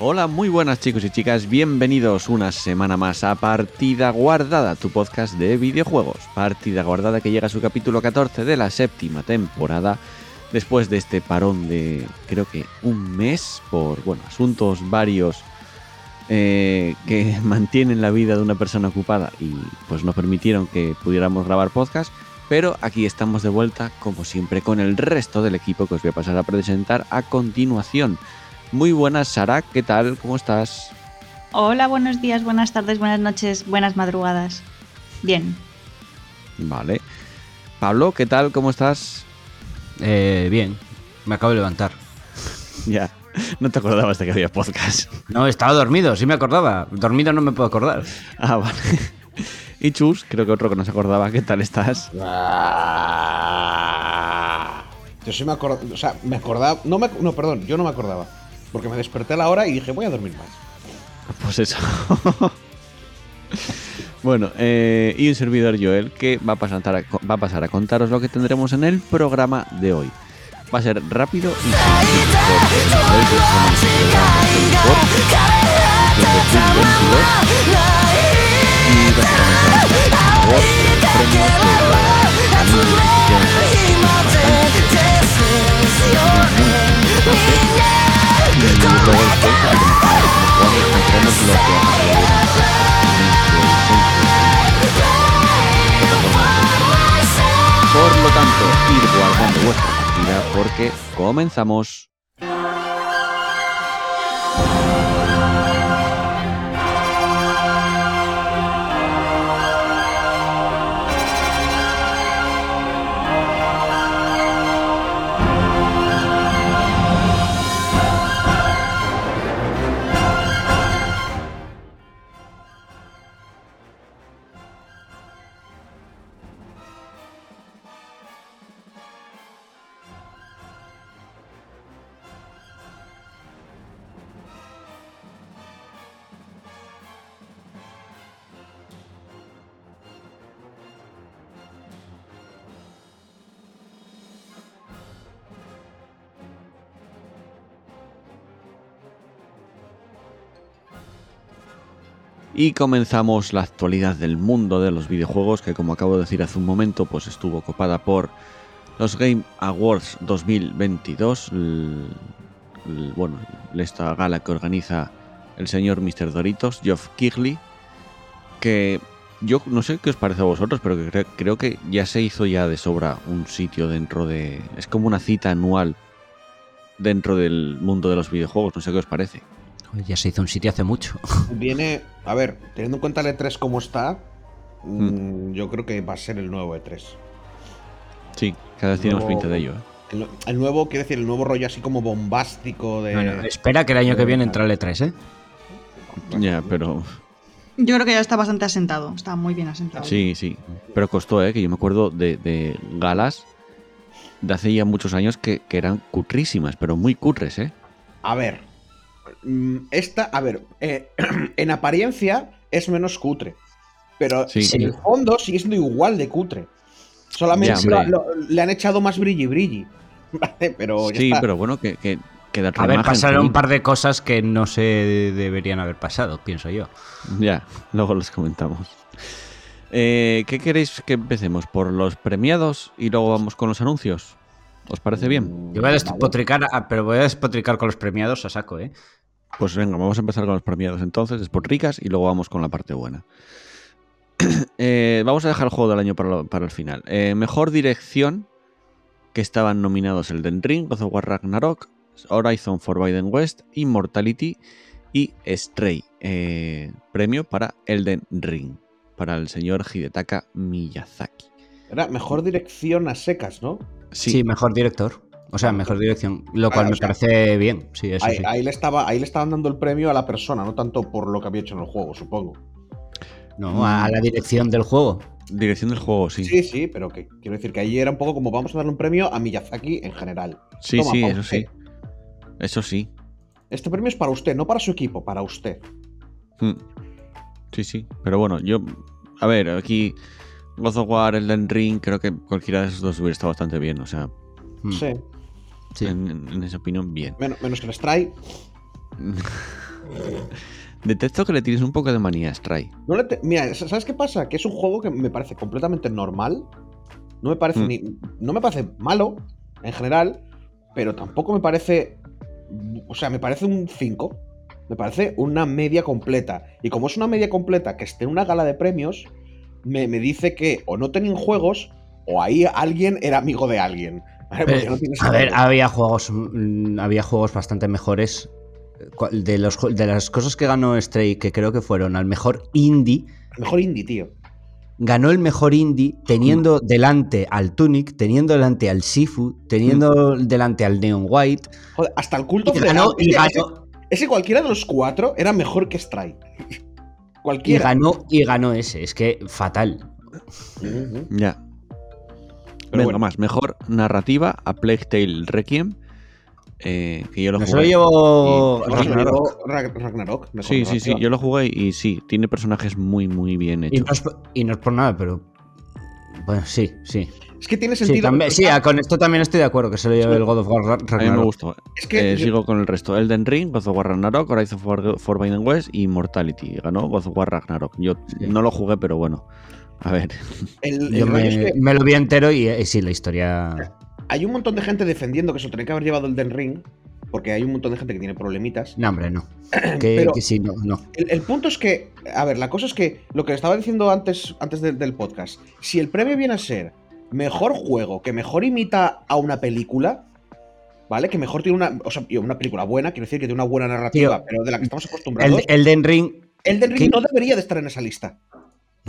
Hola, muy buenas chicos y chicas, bienvenidos una semana más a Partida Guardada, tu podcast de videojuegos. Partida Guardada que llega a su capítulo 14 de la séptima temporada, después de este parón de creo que un mes por, bueno, asuntos varios eh, que mantienen la vida de una persona ocupada y pues nos permitieron que pudiéramos grabar podcast. Pero aquí estamos de vuelta, como siempre, con el resto del equipo que os voy a pasar a presentar a continuación. Muy buenas, Sara, ¿qué tal? ¿Cómo estás? Hola, buenos días, buenas tardes, buenas noches, buenas madrugadas. Bien. Vale. Pablo, ¿qué tal? ¿Cómo estás? Eh, bien, me acabo de levantar. Ya, no te acordabas de que había podcast. No, estaba dormido, sí me acordaba. Dormido no me puedo acordar. Ah, vale. Y Chus, creo que otro que no se acordaba, ¿qué tal estás? Yo sí me acordaba, o sea, me acordaba, no, me, no, perdón, yo no me acordaba, porque me desperté a la hora y dije, voy a dormir más. Pues eso. bueno, eh, y un servidor Joel que va a, pasar a, contaros lo que tendremos en el programa de hoy. Va a ser rápido y por lo tanto, ir guardando vuestra partida porque comenzamos. Y comenzamos la actualidad del mundo de los videojuegos, que como acabo de decir hace un momento, pues estuvo copada por los Game Awards 2022, el, el, bueno, esta gala que organiza el señor Mr. Doritos, Geoff Keighley, que yo no sé qué os parece a vosotros, pero que creo que ya se hizo ya de sobra un sitio dentro de... Es como una cita anual dentro del mundo de los videojuegos, no sé qué os parece. Ya se hizo un sitio hace mucho. Viene, a ver, teniendo en cuenta el E3 como está, mm. yo creo que va a ser el nuevo E3. Sí, cada vez tenemos pinta de ello. ¿eh? El, el, nuevo, quiero decir, el nuevo rollo así como bombástico de. Bueno, espera que el año que viene entre el E3, ¿eh? Ya, pero. Yo creo que ya está bastante asentado, está muy bien asentado. Sí, sí. Pero costó, ¿eh? Que yo me acuerdo de, de galas de hace ya muchos años que, que eran cutrísimas, pero muy cutres, ¿eh? A ver, esta, a ver, eh, en apariencia es menos cutre, pero sí. en el fondo sigue siendo igual de cutre. Solamente ya, lo, lo, le han echado más brilli brilli. ¿vale? Pero sí, está. pero bueno, que, que, que A ver, pasaron un par de cosas que no se deberían haber pasado, pienso yo. Ya, luego los comentamos. Eh, ¿Qué queréis que empecemos? ¿Por los premiados y luego vamos con los anuncios? ¿Os parece bien? Yo voy a despotricar, pero voy a despotricar con los premiados a saco, ¿eh? Pues venga, vamos a empezar con los premiados entonces, despotricas, y luego vamos con la parte buena. eh, vamos a dejar el juego del año para, lo, para el final. Eh, mejor dirección, que estaban nominados el Den Ring, God of War Ragnarok, Horizon Forbidden West, Immortality y Stray. Eh, premio para Elden Ring, para el señor Hidetaka Miyazaki. Era mejor dirección a secas, ¿no? Sí, sí mejor director. O sea, mejor dirección, lo cual ah, me o sea, parece bien. Sí, eso ahí, sí. Ahí, le estaba, ahí le estaban dando el premio a la persona, no tanto por lo que había hecho en el juego, supongo. No, a la dirección del juego. Dirección del juego, sí. Sí, sí, pero que quiero decir que ahí era un poco como vamos a darle un premio a Miyazaki en general. Sí, Toma, sí, eso usted. sí. Eso sí. Este premio es para usted, no para su equipo, para usted. Hmm. Sí, sí. Pero bueno, yo. A ver, aquí. God of War, Elden Ring, creo que cualquiera de esos dos hubiera estado bastante bien. O sea. Sí. Sí. En, en, esa opinión, bien. Menos, menos que el Stray. Detecto que le tienes un poco de manía a Stray. Mira, ¿sabes qué pasa? Que es un juego que me parece completamente normal. No me parece Mm. ni. No me parece malo, en general, pero tampoco me parece. O sea, me parece un 5. Me parece una media completa. Y como es una media completa que esté en una gala de premios, me, me dice que o no tenían juegos o ahí alguien era amigo de alguien. ¿Vale? Porque Eh, no a ver, había juegos, mm, había juegos bastante mejores. De, los, de las cosas que ganó Stray, que creo que fueron al mejor indie, Mejor indie, tío. ganó el mejor indie teniendo delante al Tunic, teniendo delante al Sifu, teniendo delante al Neon White. Joder, hasta el culto Y ganó, y ese, ganó, ese cualquiera de los cuatro era mejor que Stray. y cualquiera. ganó, y ganó ese. Es que fatal. Ya. Pero Venga, bueno. más. Mejor narrativa a Plague Tale Requiem. eh, que yo lo jugué. lo Y- se lo Ragnarok. Rag- Ragnarok. mejor Sí, sí, sí. Yo lo jugué y sí, tiene personajes muy, muy bien Y hechos. no, es, por- y no es por nada, pero. Bueno, sí, sí. Es que tiene Sí, sentido. también- sí, ah, con esto también estoy de acuerdo, que se lo lleve el God of War Ra- A mí me Ragnarok. gustó. Es que Eh, yo- sigo con el resto. Elden Ring, God of War Ragnarok, Horizon For- Forbidden West y Mortality. Ganó God of War Ragnarok. Yo Sí. no lo jugué, pero bueno. A ver. el, el Yo me, es que me lo vi entero y eh, sí, la historia. hay un montón de gente defendiendo que se lo tenía que haber llevado el Den Ring. Porque hay un montón de gente que tiene problemitas. No, hombre, no. Que, Pero- que sí, no, no. El, el punto es que, a ver, la cosa es que lo que estaba diciendo antes, antes del- del podcast, si el premio viene a ser mejor juego, que mejor imita a una película, ¿vale? Que mejor tiene una, o sea, una película buena, quiero decir que tiene una buena narrativa, Tío, pero de la que estamos acostumbrados, El, Elden Ring. el Den Ring ¿qué? no debería de estar en esa lista.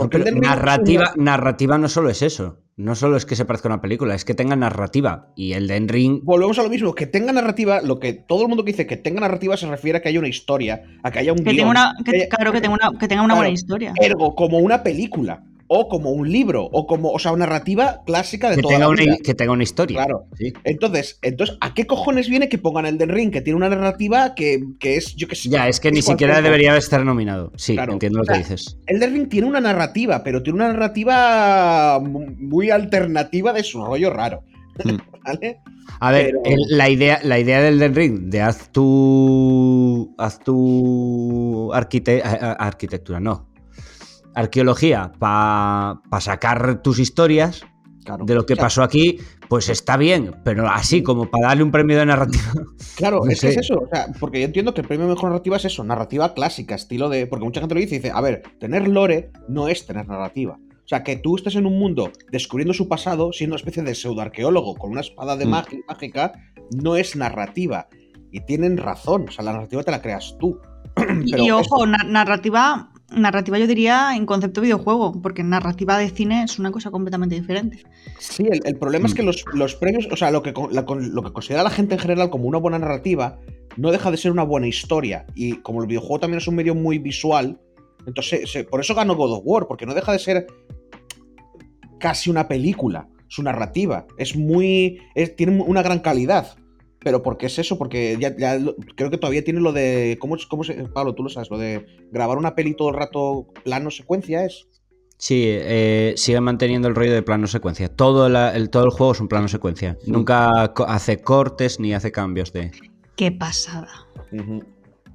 Porque pero narrativa, una- narrativa no solo es eso. No solo es que se parezca a una película, es que tenga narrativa. Y el Den Ring. Volvemos a lo mismo, que tenga narrativa, lo que todo el mundo que dice que tenga narrativa se refiere a que haya una historia, a que haya un Que guion, tenga una, que que, haya- claro, que tenga una, que tenga una Claro. buena historia. ergo como una película, o como un libro, o como, o sea, una narrativa clásica de Que toda tenga, la una, vida. que tenga una historia. Claro. Sí. Entonces, entonces, ¿a qué cojones viene que pongan el Den Ring, que tiene una narrativa que, que es, yo qué sé? Ya, es que ni siquiera cosa? debería estar nominado. Sí, Claro. entiendo lo O sea, que dices. El Den Ring tiene una narrativa, pero tiene una narrativa mu- muy alternativa de su rollo raro. Mm. ¿Vale? A ver, Pero- el- la, idea, la idea del Den Ring de haz tu. Haz tu arquite- arquitectura, no. Arqueología para sacar tus historias Claro. de lo que pasó aquí, pues está bien, pero así como para darle un premio de narrativa. Claro, no es que es eso. O sea, porque yo entiendo que el premio mejor narrativa es eso, narrativa clásica, estilo de. Porque mucha gente lo dice y dice, a ver, tener lore no es tener narrativa. O sea, que tú estés en un mundo descubriendo su pasado, siendo una especie de pseudoarqueólogo con una espada de Mm. mágica, no es narrativa. Y tienen razón. O sea, la narrativa te la creas tú. Y, Pero y eso- ojo, na- narrativa, narrativa yo diría en concepto videojuego, porque narrativa de cine es una cosa completamente diferente. Sí, el, el problema es Mm. que los, los premios, o sea, lo que, con- la- con- lo que considera la gente en general como una buena narrativa, no deja de ser una buena historia. Y como el videojuego también es un medio muy visual, entonces se- por eso ganó God of War, porque no deja de ser casi una película, su narrativa. Es muy. es- tiene una gran calidad. Pero ¿por qué es eso? Porque ya, ya lo- creo que todavía tiene lo de. ¿cómo, es- cómo se, Pablo, tú lo sabes, lo de grabar una peli todo el rato plano secuencia es. Sí, eh, sigue manteniendo el rollo de plano secuencia. Todo, la- el, todo el juego es un plano secuencia. Nunca co- hace cortes ni hace cambios de. Qué pasada.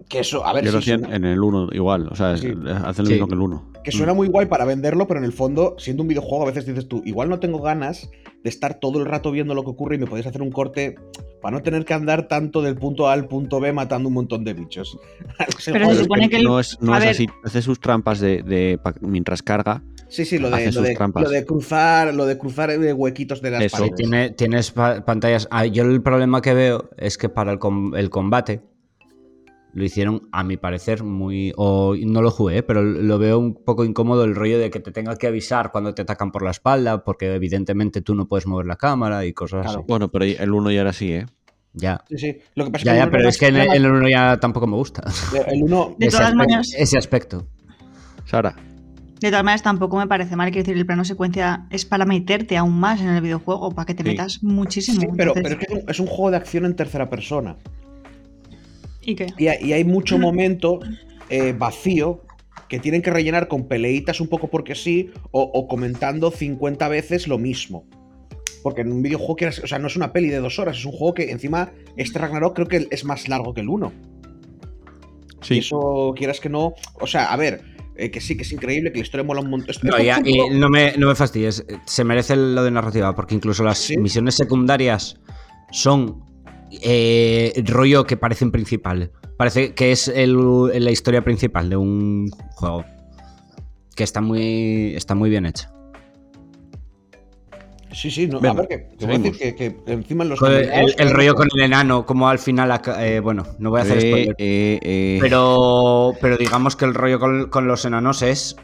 Que eso, a ver Yo lo suena- en el 1 igual. O sea, Sí. hacen lo Sí. mismo que el 1. Que suena muy guay para venderlo, pero en el fondo, siendo un videojuego, a veces dices tú, igual no tengo ganas de estar todo el rato viendo lo que ocurre y me podéis hacer un corte para no tener que andar tanto del punto A al punto B matando un montón de bichos. Pero se supone que el- no es, no es así. Hace sus trampas de, de pa- mientras carga. Sí, sí, lo de, lo, de, trampas. lo de cruzar, lo de cruzar eh, huequitos de las Eso. Sí, paredes. tiene- tienes pa- pantallas. Ah, yo el problema que veo es que para el, com- el combate lo hicieron, a mi parecer, muy. O no lo jugué, pero lo veo un poco incómodo el rollo de que te tenga que avisar cuando te atacan por la espalda, porque evidentemente tú no puedes mover la cámara y cosas Claro. así. Bueno, pero el 1 ya era así, ¿eh? Ya. Sí, sí. Lo que pasa Ya, que ya, pero es que el, en el uno ya tampoco me gusta. el uno- De ese, todas aspecto, maneras- ese aspecto. Sara. De todas maneras, tampoco me parece mal. Quiero decir, el plano secuencia es para meterte aún más en el videojuego, para que te Sí. metas muchísimo. Sí, pero, Entonces, pero es que es un, es un juego de acción en tercera persona. ¿Y qué? Y, hay- y hay mucho momento eh, vacío que tienen que rellenar con peleitas un poco porque sí o, o comentando 50 veces lo mismo. Porque en un videojuego que, o sea, no es una peli de dos horas, es un juego que encima este Ragnarok creo que es más largo que el uno. Y eso, quieras que no. O sea, a ver, eh, que sí, que es increíble, que la historia mola un montón. No, ya, y no, me, no me fastidies. Se merece lo de narrativa, porque incluso las misiones secundarias son eh, rollo que parecen principal. Parece que es la historia principal de un juego. Que está muy, está muy bien hecha. Sí, sí, no, a ver, que, voy a decir que, encima en los. El, rollo con el enano, como al final. Eh, bueno, no voy a hacer spoiler. Eh, eh. Pero, pero digamos que el rollo con, los enanos es.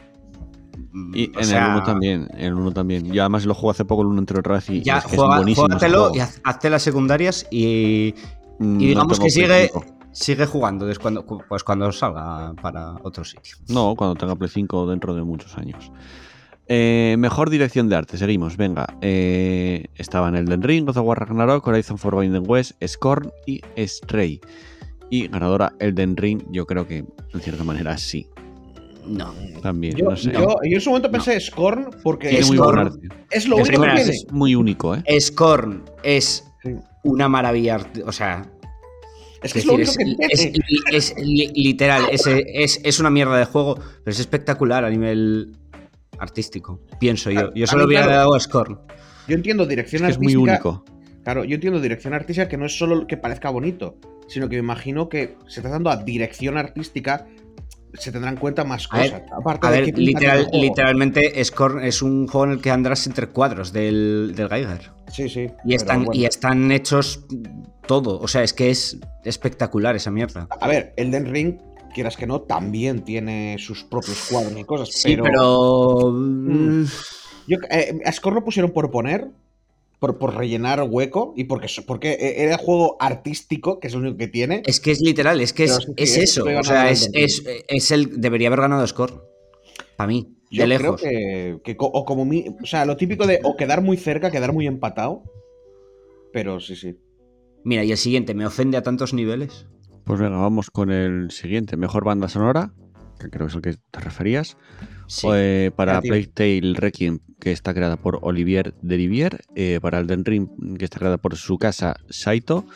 Y en el 1 también, en el 1 también. Yo además lo juego hace poco el 1 entre otra vez y, ya, es, juega, buenísimo. y hazte las secundarias y, mm, y digamos que sigue, sigue jugando desde cuando, pues cuando salga para otro sitio. No, cuando tenga Play 5 dentro de muchos años. Eh, mejor dirección de arte, seguimos, venga. Eh, estaban Elden Ring, God of War Ragnarok, Horizon Forbidden West, Scorn y Stray. Y ganadora Elden Ring, yo creo que en cierta manera sí. No. También, yo, no sé. Yo, en su momento pensé Scorn porque es, muy es lo único que es muy único, ¿eh? Scorn es una maravilla, o sea, es que es, lo único que es, es, literal, es, una mierda de juego, pero es espectacular a nivel artístico, pienso yo. Yo solo hubiera dado a Scorn. Yo entiendo dirección artística. Es muy único. Claro, yo entiendo dirección artística que no es solo que parezca bonito, sino que me imagino que se está dando a dirección artística se tendrán en cuenta más cosas. A ver, literalmente Scorn es un juego en el que andarás entre cuadros del, del Geiger. Sí, sí. Y están, y están hechos todo. O sea, es que es espectacular esa mierda. A ver, Elden Ring quieras que no, también tiene sus propios cuadros y cosas. Sí, pero. Mm. Yo, eh, a Score lo pusieron por poner, por, por, rellenar hueco y porque, porque era juego artístico, que es lo único que tiene. Es que es literal, es que es, eso. O sea, es, es, el. Debería haber ganado Score. Para mí. de lejos. creo que, o como o sea, lo típico de o quedar muy cerca, quedar muy empatado. Pero sí, sí. Mira, y el siguiente, ¿me ofende a tantos niveles? Pues venga, vamos con el siguiente. Mejor banda sonora, que creo que es el que te referías. Eh, para Playtale Requiem, que está creada por Olivier Derivier. Eh, para Elden Ring, que está creada por su casa Saito.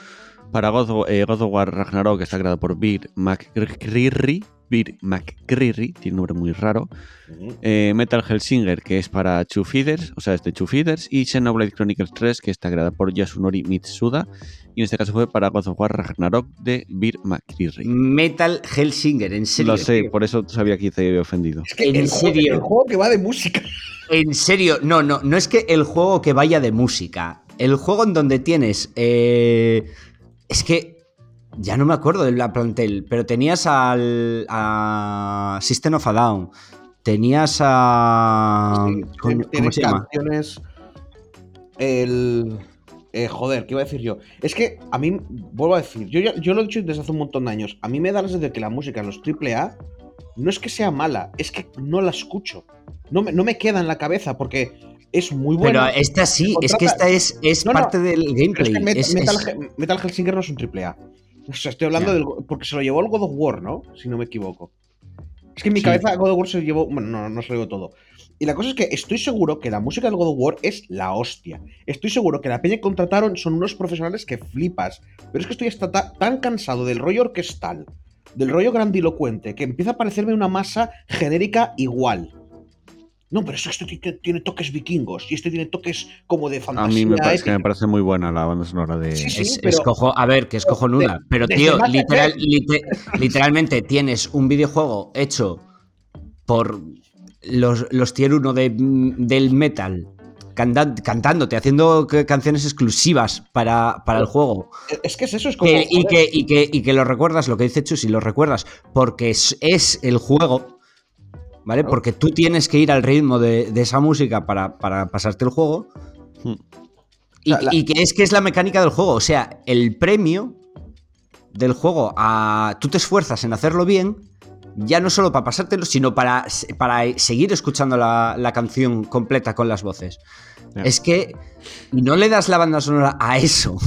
Para God, eh, God of War Ragnarok, que está creada por Beer McCreary. Beer McCreary, tiene un nombre muy raro. Eh, Metal Hellsinger, que es para Two Feeders, o sea, es de Two Feeders. Y Xenoblade Chronicles 3, que está creada por Yasunori Mitsuda. Y en este caso fue para God of War Ragnarok de Beer McCreary. Metal Hellsinger, en serio. Lo sé, por eso sabía que te había ofendido. Es que ¿En serio? el juego que va de música. En serio, no, no, no es que el juego que vaya de música. El juego en donde tienes. Eh, es que ya no me acuerdo de la plantel, pero tenías al a System of a Down, tenías a ¿cómo, se llama? canciones el eh, joder, ¿qué iba a decir yo? Es que a mí, vuelvo a decir, yo, yo lo he dicho desde hace un montón de años, a mí me da la sensación de que la música en los AAA no es que sea mala, es que no la escucho. No me, no me queda en la cabeza porque es muy buena. Pero esta sí, es que esta es, es parte del gameplay. Es que Metal, Metal, Hellsinger no es un AAA. O sea, estoy hablando del. Porque se lo llevó el God of War, ¿no? Si no me equivoco. Es que en mi cabeza God of War se llevó. Bueno, no, no se lo llevó todo. Y la cosa es que estoy seguro que la música del God of War es la hostia. Estoy seguro que la peña que contrataron son unos profesionales que flipas. Pero es que estoy hasta tan cansado del rollo orquestal, del rollo grandilocuente, que empieza a parecerme una masa genérica igual. No, pero eso, esto tiene toques vikingos y este tiene toques como de fantasía. A mí me parece, que me parece muy buena la banda sonora de. Sí, sí, escojo, a ver, que es cojonuda. Pero, tío, literal, literalmente tienes un videojuego hecho por los, los tier 1 de, del metal cantándote, haciendo canciones exclusivas para, para, el juego. Es que es eso, es como. y, que, y, que, y que lo recuerdas, lo que dice Chus, y lo recuerdas, porque es, es el juego ¿vale? Porque tú tienes que ir al ritmo de, esa música para, pasarte el juego. Hmm. Y, que es que es la mecánica del juego. O sea, el premio del juego a. Tú te esfuerzas en hacerlo bien. Ya no solo para pasártelo, sino para, para seguir escuchando la, canción completa con las voces. Es que no le das la banda sonora a eso.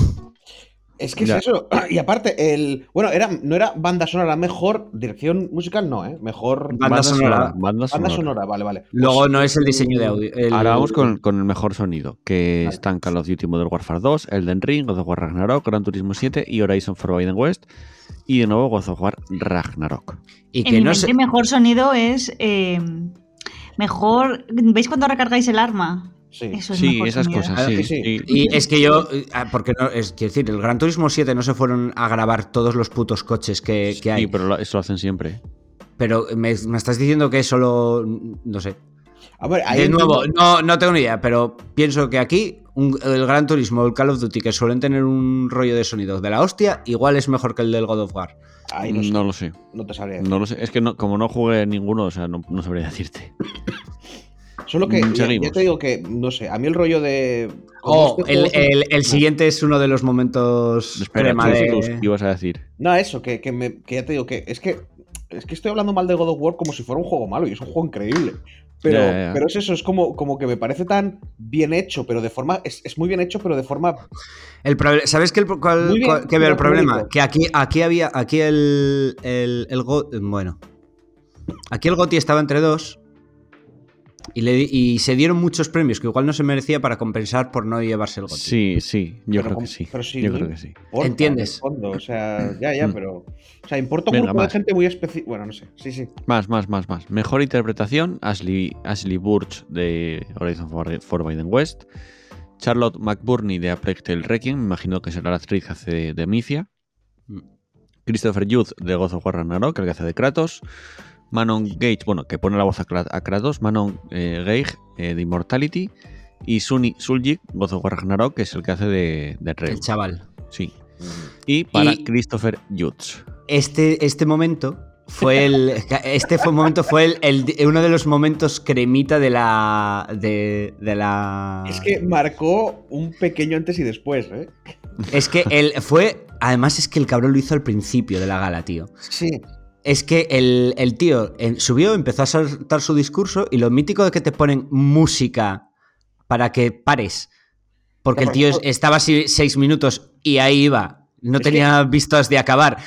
Es que es eso. Y aparte, el. Bueno, era, no era banda sonora, mejor dirección musical, no, ¿eh? Mejor. Banda, sonora. Banda sonora. vale, vale. Luego no es el diseño de audio. Ahora vamos con, el mejor sonido, que están Call of Duty Modern Warfare 2, Elden Ring, God of War Ragnarok, Gran Turismo 7 y Horizon Forbidden West. Y de nuevo God of War Ragnarok. Y que no sé... mejor sonido es. Eh, mejor. ¿Veis cuando recargáis el arma? Sí, esas cosas, sí, Y es que yo, ah, porque no, es decir, el Gran Turismo 7 no se fueron a grabar todos los putos coches que, hay. Sí, pero eso lo hacen siempre. Pero me, estás diciendo que solo, no sé. de nuevo, no, no tengo ni idea, pero pienso que aquí el Gran Turismo, el Call of Duty, que suelen tener un rollo de sonido de la hostia, igual es mejor que el del God of War. no, lo sé. No te sabría No lo sé. Es que como no jugué ninguno, o sea, no, no sabría decirte. Solo que ya, te digo que, no sé, a mí el rollo de. Oh, este el, siguiente es uno de los momentos. Espera, ¿qué ibas a decir? No, eso, que, que, ya te digo que es que. Es que estoy hablando mal de God of War como si fuera un juego malo y es un juego increíble. Pero, pero es eso, es como, como que me parece tan bien hecho, pero de forma. Es, muy bien hecho, pero de forma. El ¿Sabes qué, el, cuál, veo el problema? Que aquí, aquí había. Aquí el. el, el bueno. Aquí el Goti estaba entre dos y, se dieron muchos premios que igual no se merecía para compensar por no llevarse el GOTY. Sí, sí, yo creo que sí. yo creo que sí. ¿Entiendes? o sea, ya, ya, mm. pero. O sea, importa un grupo de gente muy específica. Bueno, no sé. Sí, sí. Más, más, más, más. Mejor interpretación: Ashley, Ashley Burch de Horizon Forbidden West. Charlotte McBurney de A Plague Tale Requiem. Me imagino que será la actriz que hace de, de Micia. Mm. Christopher Youth de God of War Ragnarok, el que hace de Kratos. Manon Gage, bueno, que pone la voz a, Kratos, Manon eh, Gage eh, de Immortality y Sunny Suljik, voz de Ragnarok, que es el que hace de, de El chaval. Sí. Y para Christopher Jutz. Este, este momento fue el. Este fue, momento fue el, uno de los momentos cremita de la. De, de, la. Es que marcó un pequeño antes y después, ¿eh? Es que él fue. Además, es que el cabrón lo hizo al principio de la gala, tío. Sí es que el, tío subió, empezó a saltar su discurso y lo mítico de que te ponen música para que pares. Porque el tío estaba así seis minutos y ahí iba. No tenía vistas de acabar.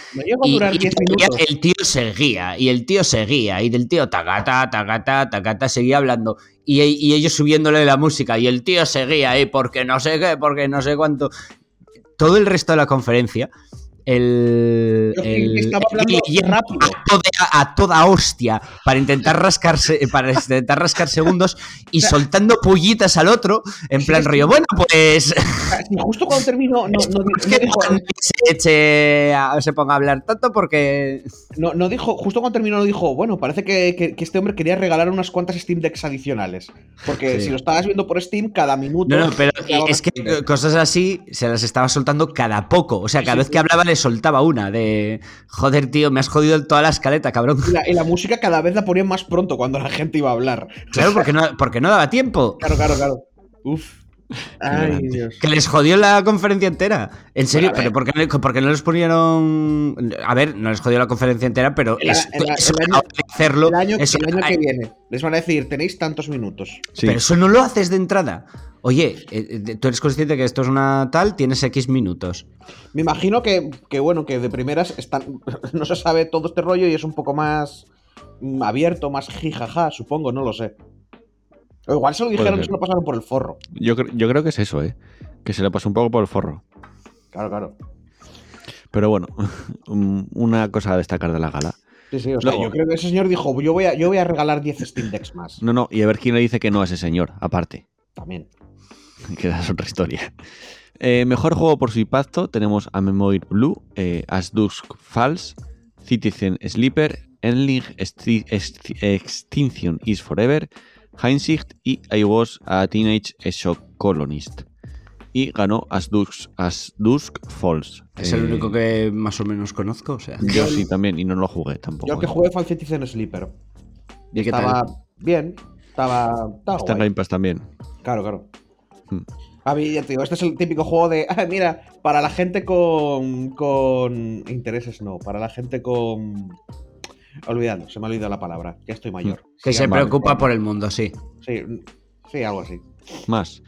y, el tío seguía, y el tío seguía, y del tío tagata, tagata, tagata, seguía hablando. Y, y ellos subiéndole la música, y el tío seguía ahí, porque no sé qué, porque no sé cuánto. Todo el resto de la conferencia el, estaba hablando rápido. A toda, hostia para intentar rascarse para intentar rascar segundos y soltando pullitas al otro en plan rollo bueno pues justo cuando terminó no, se, ponga a hablar tanto porque no, no dijo justo cuando terminó no dijo bueno parece que, este hombre quería regalar unas cuantas Steam Decks adicionales porque si lo estabas viendo por Steam cada minuto no, pero es que cosas así se las estaba soltando cada poco. O sea cada vez que soltaba una de, joder, tío, me has jodido toda la escaleta, cabrón. Y la, música cada vez la ponían más pronto cuando la gente iba a hablar. Claro, porque no, porque no daba tiempo. Claro, claro, claro. Uf. Ay, Dios. Que les jodió la conferencia entera. En serio, pero ¿por qué, no les ponieron.? A ver, no les jodió la conferencia entera, pero es, hacerlo. El año, que viene les van a decir, tenéis tantos minutos. Pero eso no lo haces de entrada. Oye, eh, eh, tú eres consciente que esto es una tal, tienes X minutos. Me imagino que, bueno, que de primeras están, no se sabe todo este rollo y es un poco más mm, abierto, más jijaja, supongo, no lo sé. O igual se lo dijeron y se lo pasaron por el forro. Yo, yo creo que es eso, ¿eh? Que se le pasó un poco por el forro. Claro, claro. Pero bueno, una cosa a destacar de la gala. Sí, sí, o sea, yo creo que ese señor dijo, yo voy a, yo voy a regalar 10 Steam Decks más. No, no, y a ver quién le dice que no a ese señor, aparte. También. que esa es otra historia. Eh, mejor juego por su impacto tenemos a Memoir Blue, eh, As Dusk Falls, Citizen Sleeper, Endling Extinction is Forever, Hindsight y I Was a Teenage Shock Colonist. Y ganó As Dusk, As Dusk Falls. Es el único que más o menos conozco, o sea. Yo sí también, y no lo jugué tampoco. Yo que jugué fue Citizen Sleeper. ¿Y estaba bien, estaba. Está en Game Pass también. Claro, claro. A mí, ya te digo, este es el típico juego de, ah, mira, para la gente con, con intereses no, para la gente con... Olvidando, se me ha olvidado la palabra, ya estoy mayor. Que se preocupa por el mundo, sí. Sí, Sí, algo así. Más.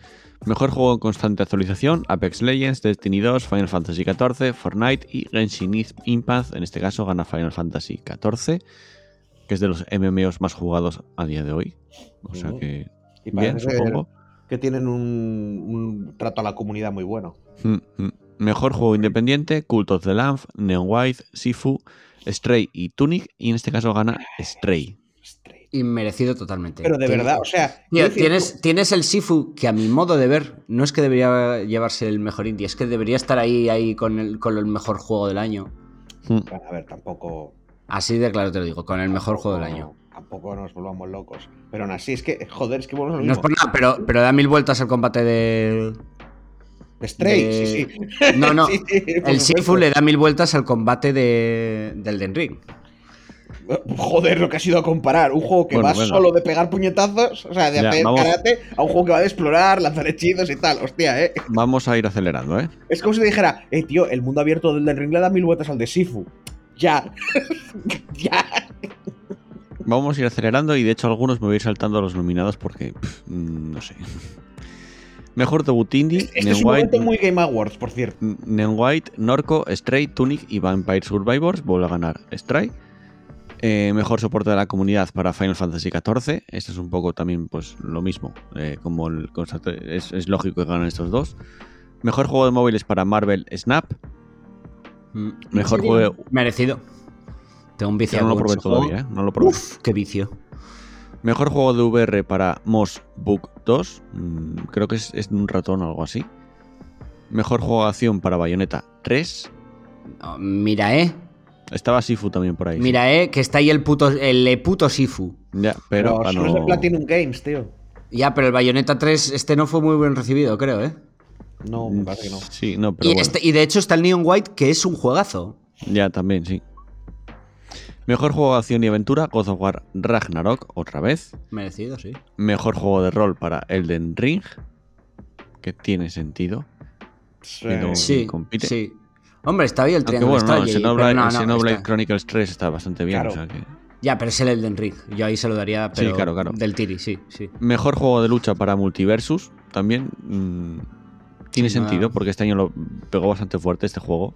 Mejor juego en constante actualización, Apex Legends, Destiny 2, Final Fantasy XIV, Fortnite y Genshin Impact. En este caso gana Final Fantasy XIV, que es de los MMOs más jugados a día de hoy. O sea que... Y bien, supongo. Que tienen un, trato a la comunidad muy bueno. Mm, mm. Mejor juego independiente, Cult of the Lamb, Neon White, Sifu, Stray y Tunic. Y en este caso gana Stray. Inmerecido totalmente. Pero de verdad, o sea. tienes, tienes el Sifu que a mi modo de ver, no es que debería llevarse el mejor indie, es que debería estar ahí, ahí con, el, con el mejor juego del año. Hmm. a ver, tampoco. Así de claro te lo digo, con el mejor juego del año. Tampoco nos volvamos locos. Pero aún así, es que, joder, es que volvemos No es por nada, pero, pero da mil vueltas al combate de. Stray, sí, sí. No, no. el Sifu le da mil vueltas al combate de, del Den Ring. Joder, lo que ha sido a comparar. Un juego que va solo de pegar puñetazos, o sea, de hacer karate, a un juego que va de explorar, lanzar hechizos y tal. Hostia, eh. Vamos a ir acelerando, eh. Es como si dijera, eh, tío, el mundo abierto del, ring le da mil vueltas al de Sifu. Ya. ya. Vamos a ir acelerando y de hecho algunos me voy a ir saltando a los nominados porque, no sé. Mejor debut indie. Este es un White, muy Game Awards, por cierto. Neon White, Norco, Stray, Tunic y Vampire Survivors. Vuelve a ganar Stray. Eh, mejor soporte de la comunidad para Final Fantasy XIV. Este es un poco también pues lo mismo. Eh, como el es, es, lógico que ganen estos dos. Mejor juego de móviles para Marvel Snap. Mm, mejor juego. Merecido. Tengo un vicio. no lo probé todavía, ¿eh? No lo probé. Uf, qué vicio. Mejor juego de VR para Moss Book 2. Mm, creo que es, es, un ratón o algo así. Mejor juego de acción para Bayonetta 3. mira, eh. Estaba Sifu también por ahí. Mira, eh, que está ahí el puto, el puto Sifu. Ya, pero. pero no... es de Platinum Games, tío. Ya, pero el Bayonetta 3, este no fue muy bien recibido, creo, ¿eh? No, me parece que no. Sí, no, pero. Y, este, y de hecho está el Neon White, que es un juegazo. Ya, también, sí. Mejor juego de acción y aventura, God of War Ragnarok, otra vez. Merecido, sí. Mejor juego de rol para Elden Ring, que tiene sentido. Sí, sí, sí. Hombre, está bien el triángulo bueno, no, Xenoblade, Chronicles 3 está bastante bien. Ya, pero es el Elden Ring. Yo ahí se lo daría pero sí, claro, claro. del Tiri, sí, sí. Mejor juego de lucha para Multiversus. También mm, tiene sentido porque este año lo pegó bastante fuerte este juego.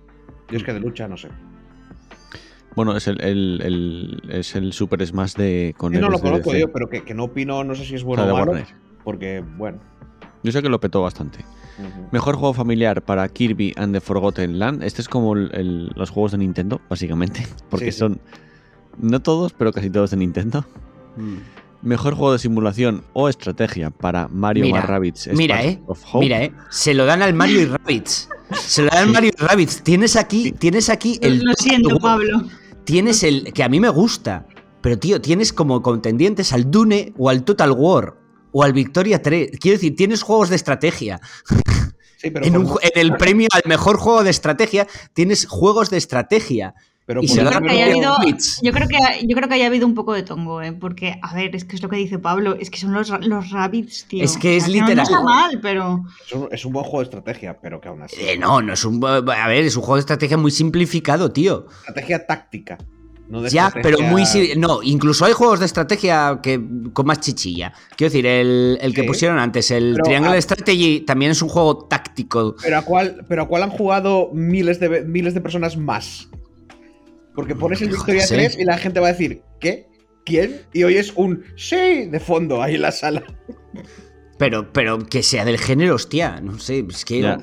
Yo es que de lucha no sé. Bueno, es el, el, es el Super Smash de con No lo conozco yo, pero que, no opino, no sé si es bueno o, malo. Porque, bueno. Yo sé que lo petó bastante. Mejor juego familiar para Kirby and the Forgotten Land. Este es como los juegos de Nintendo, básicamente. Porque son. No todos, pero casi todos de Nintendo. Mm. Mejor juego de simulación o estrategia para Mario mira, Rabbids. Mira, eh. Mira, eh. Se lo dan al Mario y Rabbids. Se lo dan Mario y Rabbids. Tienes aquí, tienes aquí el. Lo siento, Pablo. Tienes el. que a mí me gusta. Pero, tío, tienes como contendientes al Dune o al Total War o al Victoria 3. Quiero decir, tienes juegos de estrategia. en, el premio al mejor juego de estrategia tienes juegos de estrategia. Pero yo, creo que haya habido, yo, creo que, yo creo que haya habido un poco de tongo, ¿eh? porque, a ver, es que es lo que dice Pablo, es que son los, los rabbits, tío. Es que es literal. No, está mal, pero. Es un, buen juego de estrategia, pero que aún así. Eh, no, no es un. A ver, es un juego de estrategia muy simplificado, tío. Estrategia táctica ya, pero muy. No, incluso hay juegos de estrategia que con más chichilla. Quiero decir, el, que pusieron antes, el Triangle Strategy, también es un juego táctico. Pero a cuál, pero a cuál han jugado miles de, miles de personas más. Porque pones el Victoria 3 y la gente va a decir, ¿qué? ¿Quién? Y hoy es un sí de fondo ahí en la sala. Pero, pero que sea del género, hostia. No sé, es que. Le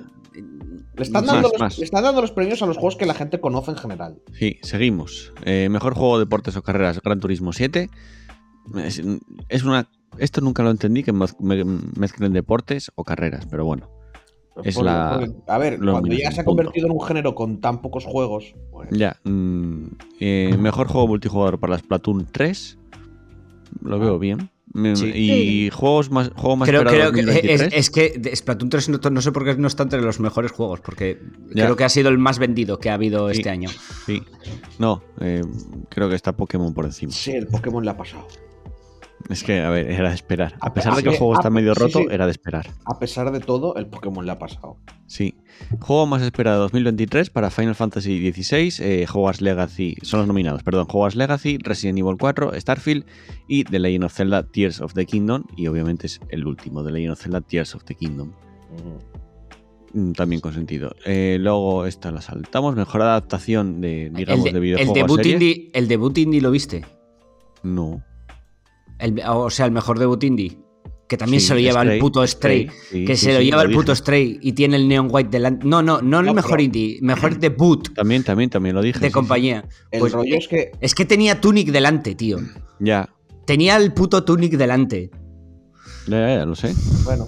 están, dando los, dando los, premios a los juegos que la gente conoce en general. Sí, seguimos. Eh, mejor juego de deportes o carreras, Gran Turismo 7. Es, una. Esto nunca lo entendí, que mezclen deportes o carreras, pero bueno. Es la, a ver, cuando ya se ha convertido en un género con tan pocos juegos. Pues ya. Mm, eh, mejor juego multijugador para Splatoon 3. Lo veo ah. bien. Y juegos más, juego más creo, creo que es, que Splatoon 3 no, sé por qué no está entre los mejores juegos, porque creo que ha sido el más vendido que ha habido este año. Sí, no, eh, creo que está Pokémon por encima. Sí, el Pokémon le ha pasado. Es que, a ver, era de esperar. A pesar de que el juego está medio roto, era de esperar. A pesar de todo, el Pokémon le ha pasado. Sí. Juego más esperado 2023 para Final Fantasy XVI, eh, Hogwarts Legacy, son los nominados, perdón, Hogwarts Legacy, Resident Evil 4, Starfield y The Legend of Zelda Tears of the Kingdom. Y obviamente es el último, The Legend of Zelda Tears of the Kingdom. Mm, también con sentido. Eh, luego esta la saltamos. Mejor adaptación de, digamos, de, videojuegos. El debut, indie, ¿El debut indie lo viste? No. O sea, el mejor debut indie. Que también se lo lleva el puto Stray. que se lo lleva el puto Stray y tiene el Neon White delante. No, no, no, el mejor indie. Mejor debut. También, también, también lo dije. De compañía. El pues, rollo es que. Es que tenía Tunic delante, tío. Ya. Tenía el puto Tunic delante. Ya, ya, ya lo sé. Bueno.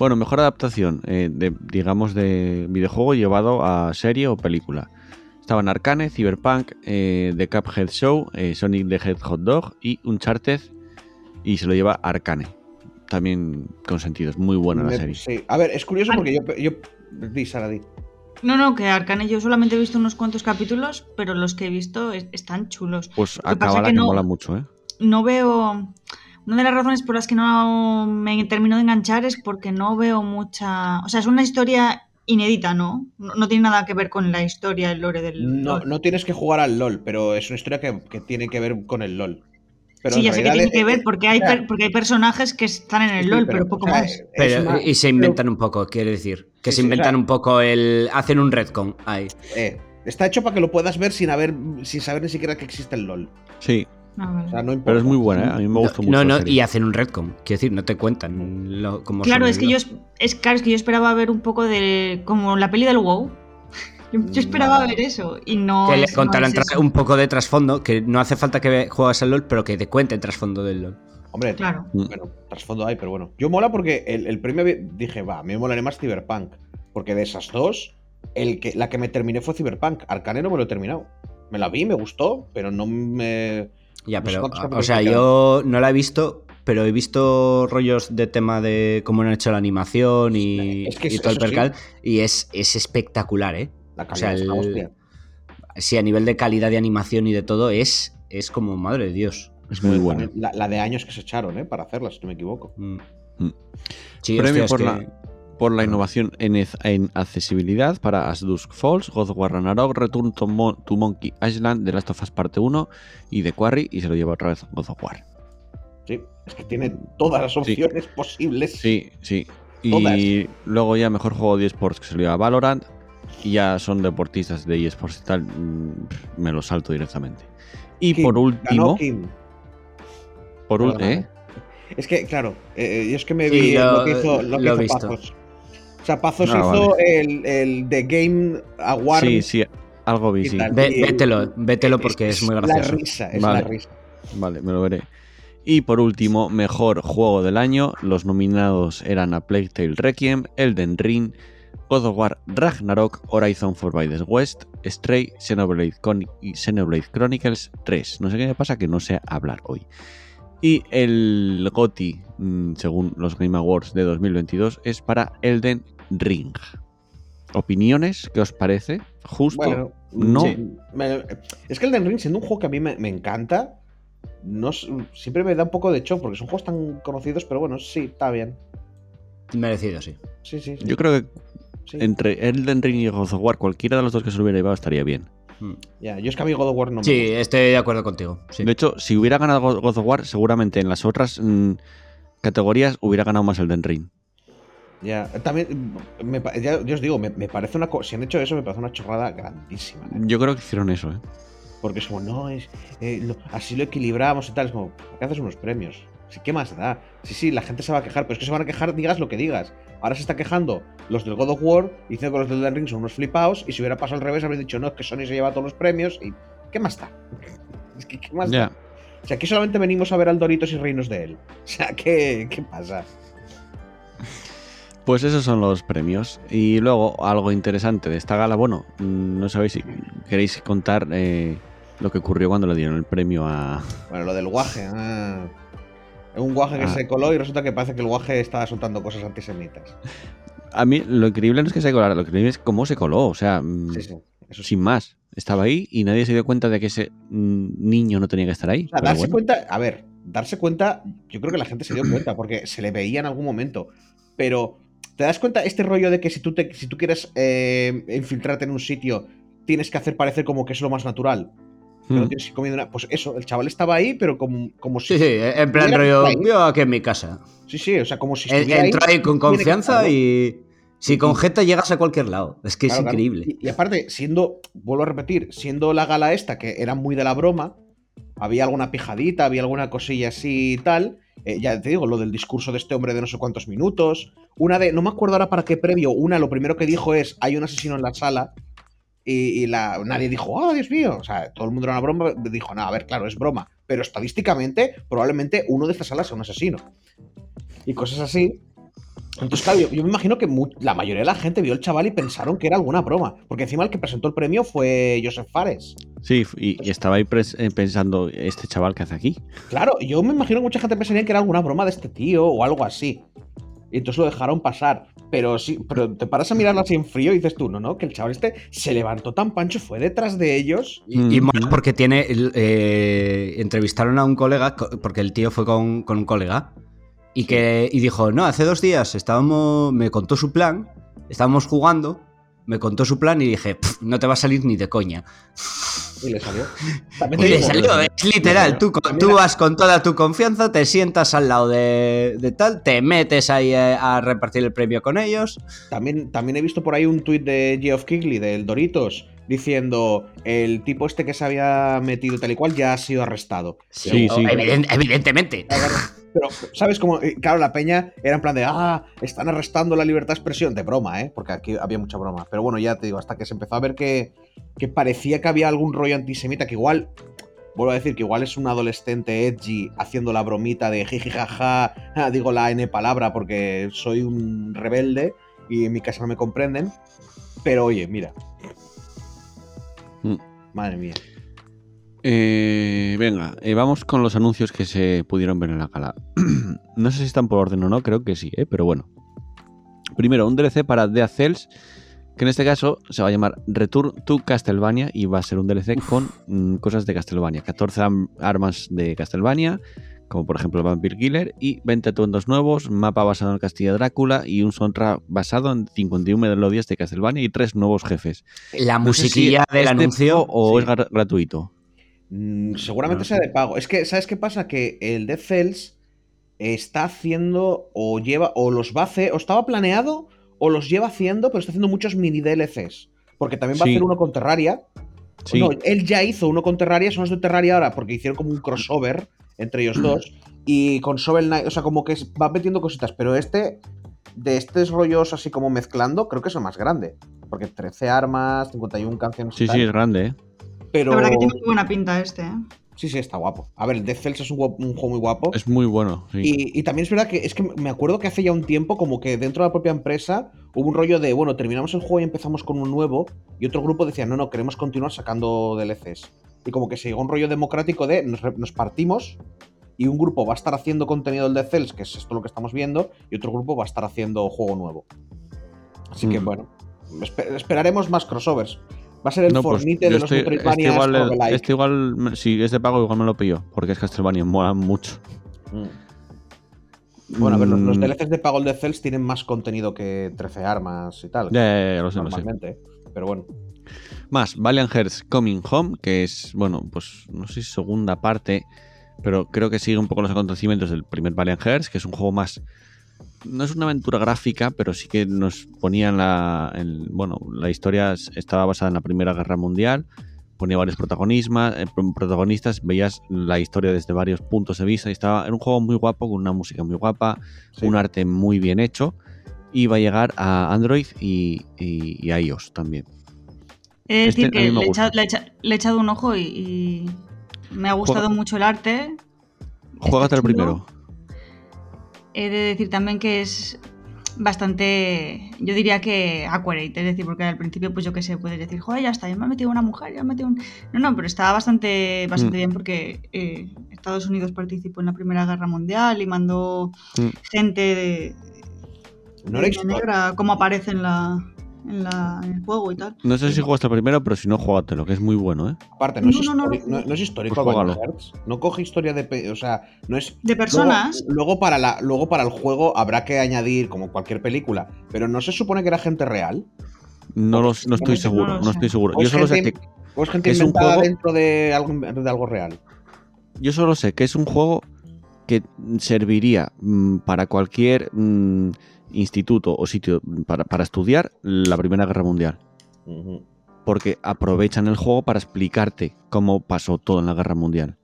Bueno, mejor adaptación, eh, de, digamos, de videojuego llevado a serie o película. Estaban Arcane, Cyberpunk, eh, The Cuphead Show, eh, Sonic the Hedgehog Dog y Uncharted. Y se lo lleva Arcane. También con sentido, es muy buena la serie. Sí, a ver, es curioso porque yo. yo di, Sara, No, no, que Arcane yo solamente he visto unos cuantos capítulos, pero los que he visto están chulos. Pues acaba la que, mola mucho, ¿eh? No veo. Una de las razones por las que no me termino de enganchar es porque no veo mucha. O sea, es una historia inédita, ¿no? No, tiene nada que ver con la historia, el lore del. No, no tienes que jugar al LOL, pero es una historia que, tiene que ver con el LOL. Sí, ya sé que tiene que ver porque hay, porque hay personajes que están en el LOL, pero, poco más. y se inventan un poco, quiere decir. Que se inventan un poco el. hacen un redcon ahí. Eh, está hecho para que lo puedas ver sin haber. sin saber ni siquiera que existe el LOL. Sí. Ah, pero es muy buena, ¿eh? a mí me gusta mucho. No, no, y hacen un redcom, quiero decir, no te cuentan lo, cómo Claro, es que yo es, claro, es que yo esperaba ver un poco de como la peli del WoW. Yo, esperaba ver eso y no. Que le contaran un poco de trasfondo, que no hace falta que juegas al LOL, pero que te cuente el trasfondo del LOL. Hombre, claro. Bueno, trasfondo hay, pero bueno. Yo mola porque el, premio dije, va, a mí me molaría más Cyberpunk. Porque de esas dos, el que, la que me terminé fue Cyberpunk. Arcane no me lo he terminado. Me la vi, me gustó, pero no me ya, pero, o sea, yo no la he visto, pero he visto rollos de tema de cómo han hecho la animación y, todo el percal, y es, es espectacular, ¿eh? La calidad o sea, Sí, a nivel de calidad de animación y de todo, es, es como, madre de Dios. Es muy buena. La, de años que se echaron, ¿eh? Para hacerla, si no me equivoco. Mm. Mm. Premio por la por la innovación en, accesibilidad para As Dusk Falls, God of War Ragnarok, Return to, Monkey Island, The Last of Us Parte 1 y The Quarry, y se lo lleva otra vez God of War. Sí, es que tiene todas las opciones posibles. Sí, sí. Y luego ya mejor juego de esports que se lo lleva Valorant, y ya son deportistas de eSports y tal, mm, me lo salto directamente. Y por último... Por último, ¿eh? Es que, claro, eh, yo es que me vi lo, que hizo, lo que hizo o sea, Pazos hizo el, el, The Game Award. Sí, sí, algo vi, sí. vételo, vételo porque es, muy gracioso. La risa, es la risa. Vale, me lo veré. Y por último, mejor juego del año. Los nominados eran a Plague Tale Requiem, Elden Ring, God of War Ragnarok, Horizon Forbidden West, Stray, Xenoblade, y Xenoblade Chronicles 3. No sé qué me pasa que no sé hablar hoy. Y el GOTI, mm, según los Game Awards de 2022, es para Elden Ring. ¿Opiniones? ¿Qué os parece? ¿Justo? no. es que Elden Ring, siendo un juego que a mí me, encanta, no, siempre me da un poco de shock porque son juegos tan conocidos, pero bueno, sí, está bien. Merecido, sí. Sí, sí. Yo creo que entre Elden Ring y God of War, cualquiera de los dos que se lo hubiera llevado estaría bien. Hmm. Ya, yo es que a mí God of War no me Sí, estoy de acuerdo contigo. De hecho, si hubiera ganado God of War, seguramente en las otras mm, categorías hubiera ganado más el Den Ring. Ya, también, me, ya, yo os digo, me, parece una cosa. Si han hecho eso, me parece una chorrada grandísima. ¿eh? Yo creo que hicieron eso, ¿eh? Porque es como, no, es, eh, así lo equilibramos y tal. Es como, ¿qué haces unos premios? ¿Qué más da? Sí, sí, la gente se va a quejar, pero es que se van a quejar, digas lo que digas. Ahora se está quejando los del God of War, dicen que los del Elden Ring son unos flipados, y si hubiera pasado al revés, habrían dicho, no, es que Sony se lleva todos los premios, y ¿qué más da? Es que, ¿qué más da? O sea, aquí solamente venimos a ver al Doritos y reinos de él. O sea, ¿qué, qué pasa? Pues esos son los premios. Y luego, algo interesante de esta gala, bueno, no sabéis si queréis contar eh, lo que ocurrió cuando le dieron el premio a... Bueno, lo del guaje. Ah. Un guaje que ah. se coló y resulta que parece que el guaje estaba soltando cosas antisemitas. a mí lo increíble no es que se colara, lo increíble es cómo se coló. O sea, mm, sin más. Estaba ahí y nadie se dio cuenta de que ese mm, niño no tenía que estar ahí. darse cuenta, a ver, darse cuenta, yo creo que la gente se dio cuenta porque se le veía en algún momento. Pero, ¿te das cuenta este rollo de que si tú, te, si tú quieres eh, infiltrarte en un sitio, tienes que hacer parecer como que es lo más natural? Hmm. Pues eso, el chaval estaba ahí, pero como, como si. Sí, sí, en plan rollo. Yo aquí en mi casa. Sí, sí, o sea, como si. Entra ahí con confianza y. Si con Jeta llegas a cualquier lado. Es que es increíble. Y, aparte, siendo, vuelvo a repetir, siendo la gala esta, que era muy de la broma, había alguna pijadita, había alguna cosilla así y tal. Eh, ya te digo, lo del discurso de este hombre de no sé cuántos minutos. Una de, no me acuerdo ahora para qué previo, una lo primero que dijo es, hay un asesino en la sala. Y, la, nadie dijo, oh, Dios mío. O sea, todo el mundo era una broma. Dijo, no, a ver, claro, es broma. Pero estadísticamente, probablemente uno de estas salas sea un asesino. Y cosas así. Entonces, claro, yo, me imagino que la mayoría de la gente vio el chaval y pensaron que era alguna broma. Porque encima el que presentó el premio fue Joseph Fares. Sí, y, estaba ahí eh, pensando, ¿este chaval qué hace aquí? Claro, yo me imagino que mucha gente pensaría que era alguna broma de este tío o algo así. Y entonces lo dejaron pasar. Pero sí, pero te paras a mirarlo así en frío y dices tú, no, no, que el chaval este se levantó tan pancho, fue detrás de ellos. Y, más porque tiene. Eh, entrevistaron a un colega, porque el tío fue con, con un colega y, que, y dijo, no, hace dos días estábamos, me contó su plan, estábamos jugando, me contó su plan y dije, no te va a salir ni de coña. Y le salió. y le salió, es literal. Tú, tú vas con toda tu confianza, te sientas al lado de, tal, te metes ahí a, repartir el premio con ellos. También, también he visto por ahí un tuit de Geoff Kigley, del Doritos, diciendo el tipo este que se había metido tal y cual ya ha sido arrestado. Sí, sí. evidentemente. Pero, ¿sabes cómo? Eh, claro, la peña era en plan de, ah, están arrestando la libertad de expresión. De broma, ¿eh? Porque aquí había mucha broma. Pero bueno, ya te digo, hasta que se empezó a ver que, que parecía que había algún rollo antisemita, que igual, vuelvo a decir, que igual es un adolescente edgy haciendo la bromita de jijijaja, ah, digo la N palabra porque soy un rebelde y en mi casa no me comprenden. Pero oye, mira. Madre mía. Eh, venga, eh, vamos con los anuncios que se pudieron ver en la gala. no sé si están por orden o no, creo que sí, ¿eh? pero bueno. Primero, un DLC para The Cells, que en este caso se va a llamar Return to Castlevania y va a ser un DLC con mm, cosas de Castlevania. 14 armas de Castlevania, como por ejemplo Vampire Killer, y 20 atuendos nuevos, mapa basado en el castillo de Drácula y un soundtrack basado en 51 melodías de Castlevania y tres nuevos jefes. La musiquilla del este anuncio o es gratuito. Mm, seguramente sea de pago. Es que, ¿sabes qué pasa? Que el Death Cells está haciendo o lleva, o los va a hacer, o estaba planeado, o los lleva haciendo, pero está haciendo muchos mini DLCs. Porque también va a hacer uno con Terraria. No, él ya hizo uno con Terraria, son los de Terraria ahora, porque hicieron como un crossover entre ellos dos. Y con Shovel Knight, o sea, como que va metiendo cositas, pero este, de estos rollos así como mezclando, creo que es el más grande. Porque 13 armas, 51 canciones. Sí, sí, es grande, ¿eh? La verdad que tiene muy buena pinta este, ¿eh? Sí, sí, está guapo. A ver, Death Cells es un, juego muy guapo. Es muy bueno, sí. Y, también es verdad que es que me acuerdo que hace ya un tiempo, como que dentro de la propia empresa, hubo un rollo de, bueno, terminamos el juego y empezamos con un nuevo. Y otro grupo decía, no, no, queremos continuar sacando DLCs. Y como que se llegó un rollo democrático de nos, partimos y un grupo va a estar haciendo contenido del Cells, que es esto lo que estamos viendo, y otro grupo va a estar haciendo juego nuevo. Así que mm. bueno, esperaremos más crossovers. Va a ser el pues, fornite de los Metroidvania. Este igual, este igual, si es de pago, igual me lo pillo, porque es Castlevania, mola mucho. Mm. Bueno, a ver, los, mm. DLCs de pago de Cells tienen más contenido que 13 armas y tal. Ya, ya, lo sé, normalmente, Pero bueno. Más, Valiant Hearts Coming Home, que es, bueno, pues no sé si segunda parte, pero creo que sigue un poco los acontecimientos del primer Valiant Hearts, que es un juego más no es una aventura gráfica, pero sí que nos ponían la. bueno, la historia estaba basada en la Primera Guerra Mundial, ponía varios eh, protagonistas, veías la historia desde varios puntos de vista y estaba. Era un juego muy guapo, con una música muy guapa, un arte muy bien hecho, y va a llegar a Android y, a iOS también. Es decir, este que le, he echado un ojo y, me ha gustado mucho el arte. Juégate el primero. He de decir también que es bastante, yo diría que accurate, es decir, porque al principio, pues yo qué sé, puedes decir, joder, ya está, ya me ha metido una mujer, ya me ha metido un... No, no, pero estaba bastante, bastante mm. bien porque eh, Estados Unidos participó en la Primera Guerra Mundial y mandó mm. gente de, No era historia. Como aparece en la, en, el juego y tal. No sé si jugaste primero, pero si no, lo que es muy bueno, ¿eh? Aparte, no, es, no, es, histórico pues No coge historia de. O sea, no es. De personas. Luego, para la, luego para el juego habrá que añadir, como cualquier película, pero no se supone que era gente real. No, no estoy seguro, no, estoy seguro. Yo solo sé que. O es gente inventada dentro de algo, de algo real. Yo solo sé que es un juego que serviría mm, para cualquier. Mm, instituto o sitio para, estudiar la Primera Guerra Mundial. Porque aprovechan el juego para explicarte cómo pasó todo en la Guerra Mundial.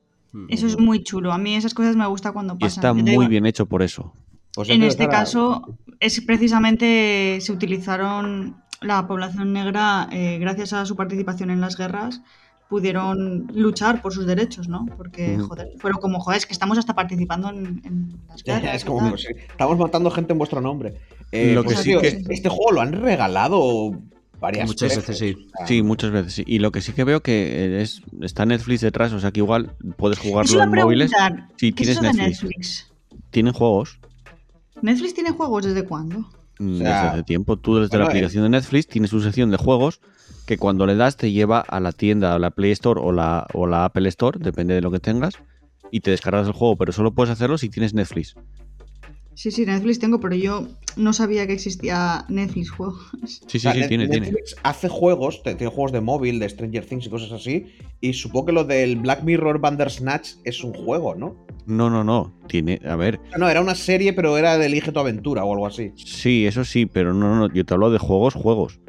Eso es muy chulo. A mí esas cosas me gusta cuando pasan. está muy bien hecho por eso. Pues en este caso, es precisamente se utilizaron la población negra eh, gracias a su participación en las guerras pudieron luchar por sus derechos, ¿no? Porque, joder, fueron como, joder, es que estamos hasta participando en, las guerras. es como, estamos matando gente en vuestro nombre. Eh, lo pues que sí que... Este juego lo han regalado varias muchas veces. sí. sí, muchas veces Y lo que sí que veo que es, está Netflix detrás, o sea que igual puedes jugarlo en móviles. Si tienes Netflix. ¿Tienen juegos? ¿Netflix tiene juegos desde cuándo? Mm, desde hace tiempo. Tú desde la aplicación de Netflix tienes su sección de juegos que cuando le das te lleva a la tienda, a la Play Store o la, o la Apple Store, depende de lo que tengas, y te descargas el juego, pero solo puedes hacerlo si tienes Netflix. Sí, sí, Netflix tengo, pero yo no sabía que existía Netflix juegos. Sí, sí, sí, tiene, Netflix hace juegos, tiene juegos de móvil, de Stranger Things y cosas así, y supongo que lo del Black Mirror Bandersnatch es un juego, ¿no? No, no, no, tiene, a ver... No, era una serie, pero era de Elige tu aventura o algo así. Sí, eso sí, pero no, no, yo te hablo de juegos, juegos.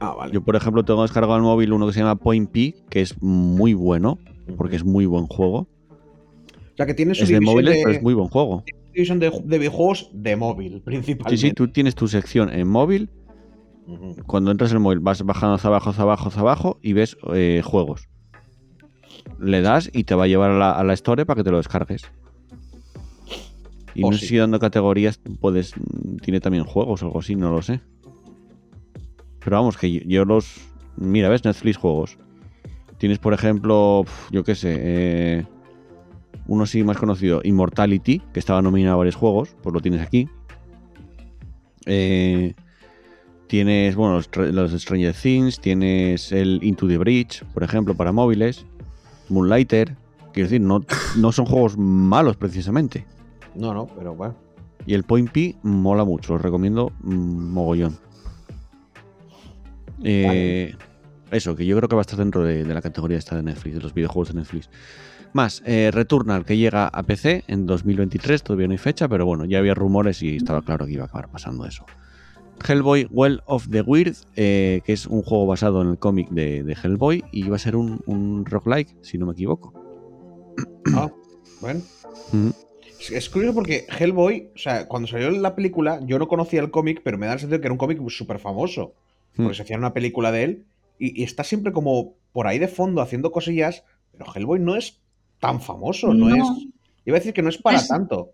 Ah, vale. Yo, por ejemplo, tengo descargado al móvil uno que se llama Point P, que es muy bueno, porque es muy buen juego. O sea, que tiene su es de móviles, pero es muy buen juego. División de, de, videojuegos de móvil, principalmente. Sí, sí, tú tienes tu sección en móvil. Cuando entras en el móvil, vas bajando hacia abajo, hacia abajo, hacia abajo y ves eh, juegos. Le das y te va a llevar a la, a la store para que te lo descargues. Y no sé si dando categorías puedes. Tiene también juegos o algo así, no lo sé. Pero vamos, que yo, los. Mira, ves Netflix juegos. Tienes, por ejemplo, yo qué sé, eh, uno sí más conocido, Immortality, que estaba nominado a varios juegos, pues lo tienes aquí. Eh, tienes, bueno, los, Stranger Things, tienes el Into the Bridge, por ejemplo, para móviles. Moonlighter. Quiero decir, no, no son juegos malos precisamente. No, no, pero bueno. Y el Point P mola mucho, los recomiendo mogollón. Eh, eso, que yo creo que va a estar dentro de, la categoría esta de Netflix, de los videojuegos de Netflix. Más, eh, Returnal, que llega a PC en 2023, todavía no hay fecha, pero bueno, ya había rumores y estaba claro que iba a acabar pasando eso. Hellboy Well of the Weird, eh, que es un juego basado en el cómic de, Hellboy y va a ser un, un roguelike, si no me equivoco. Ah, bueno. Es curioso porque Hellboy, o sea, cuando salió la película, yo no conocía el cómic, pero me da el sentido que era un cómic súper famoso. Hmm. Porque se hacía una película de él. Y, está siempre como por ahí de fondo haciendo cosillas. Pero Hellboy no es tan famoso, no, es. Iba a decir que no es para tanto.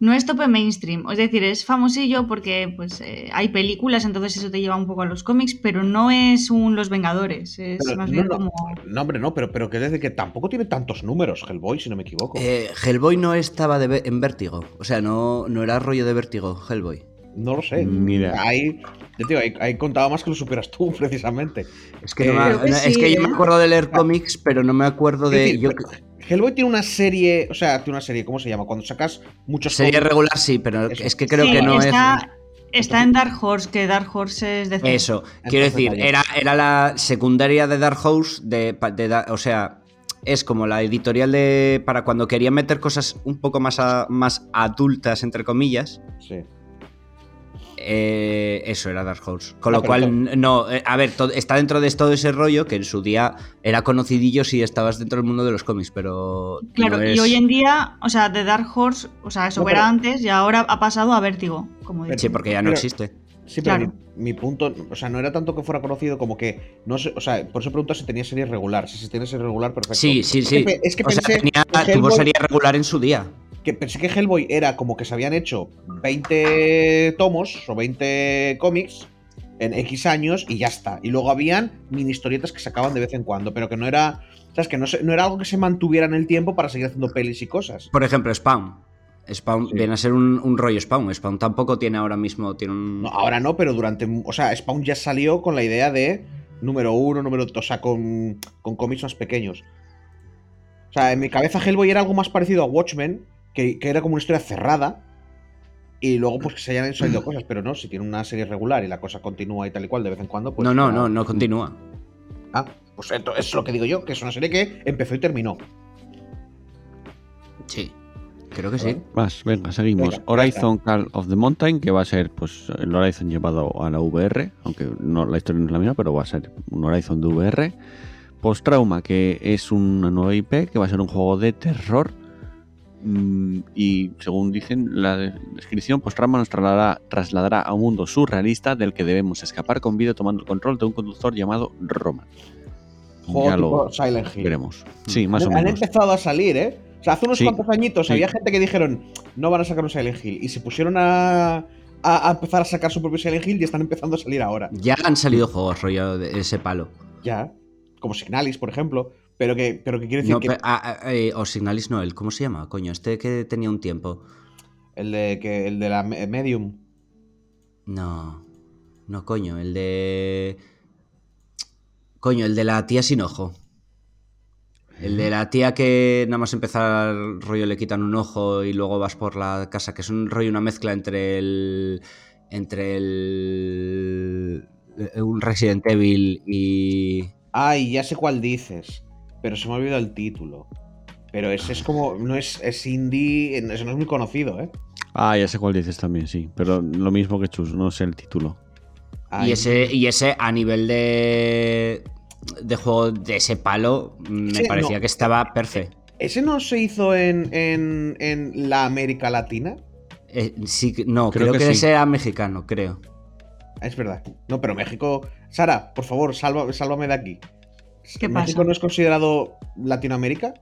No es tope mainstream, es decir, es famosillo porque pues eh, hay películas, entonces eso te lleva un poco a los cómics, pero no es un Los Vengadores, es más bien como... No, hombre, no, pero, pero que desde que tampoco tiene tantos números Hellboy, si no me equivoco. Eh, Hellboy no estaba en vértigo, o sea, no, no era rollo de vértigo Hellboy. No lo sé. Mira. Ahí, yo ahí, contaba más que lo superas tú, precisamente. Es que, es que yo me acuerdo de leer cómics, pero no me acuerdo de. Hellboy tiene una serie, o sea, tiene una serie, ¿cómo se llama? Cuando sacas muchos. Serie regular, sí, pero es que creo que no está, es. Está en Dark Horse, que Dark Horse es de. Eso, quiero decir, era, era la secundaria de Dark Horse, de, o sea, es como la editorial de. para cuando querían meter cosas un poco más, más adultas, entre comillas. Sí. Eh, eso era Dark Horse. Con lo cual, no, eh, a ver, está dentro de todo ese rollo que en su día era conocidillo si estabas dentro del mundo de los cómics, pero. Claro, y hoy en día, o sea, de Dark Horse, o sea, eso era antes y ahora ha pasado a Vértigo, como Sí, porque ya no existe. Sí, pero mi, punto, o sea, no era tanto que fuera conocido como que, no sé, o sea, por eso pregunto si tenía serie regular. Si tenía serie regular, perfecto. Sí, sí, sí. Es que, pensé tuvo serie regular en su día que pensé que Hellboy era como que se habían hecho 20 tomos o 20 cómics en X años y ya está. Y luego habían mini historietas que sacaban de vez en cuando, pero que no era. ¿Sabes? Que no, no era algo que se mantuviera en el tiempo para seguir haciendo pelis y cosas. Por ejemplo, Spawn. Spawn viene a ser un, rollo Spawn. Spawn tampoco tiene ahora mismo. Tiene No, ahora no, pero durante. O sea, Spawn ya salió con la idea de número uno, número dos, o sea, con, con cómics más pequeños. O sea, en mi cabeza Hellboy era algo más parecido a Watchmen, que, era como una historia cerrada. Y luego, pues que se hayan salido cosas, pero no, si tiene una serie regular y la cosa continúa y tal y cual de vez en cuando, pues. No, no, no, no continúa. Ah, pues eso es lo que digo yo, que es una serie que empezó y terminó. Sí. Creo que sí. Más, venga, seguimos. Horizon Call of the Mountain, que va a ser pues el Horizon llevado a la VR, aunque no, la historia no es la misma, pero va a ser un Horizon de VR. Post Trauma, que es una nueva IP, que va a ser un juego de terror. Mm, y según dicen la descripción, Trauma nos trasladará, a un mundo surrealista del que debemos escapar con vida tomando el control de un conductor llamado Roman. Juego Silent Hill. Veremos. Sí, más o menos. Han empezado a salir, ¿eh? O sea, hace unos cuantos añitos había gente que dijeron, no van a sacar un Silent Hill. Y se pusieron a, empezar a sacar su propio Silent Hill y están empezando a salir ahora. Ya han salido juegos rollo de ese palo. Ya. Como Signalis, por ejemplo. Pero que, pero que quiere decir que. Eh, o Signalis no, el, ¿cómo se llama? Coño, este que tenía un tiempo. El de, que, el de la Medium. No. No, coño, el de. Coño, el de la tía sin ojo. El de la tía que nada más empezar rollo le quitan un ojo y luego vas por la casa, que es un rollo, una mezcla entre el. entre el. un Resident Evil y. Ay, ya sé cuál dices, pero se me ha olvidado el título. Pero ese es como. No es, es indie. Eso no es muy conocido, ¿eh? Ah, ya sé cuál dices también, sí. Pero lo mismo que Chus, no sé el título. Y ese, y ese a nivel de, de juego de ese palo me parecía que estaba perfecto. ¿Ese no se hizo en, en, la América Latina? Eh, sí, no, creo, que, ese era mexicano, creo. Es verdad. No, pero México. Sara, por favor, sálvame de aquí. ¿Qué ¿México no es considerado Latinoamérica?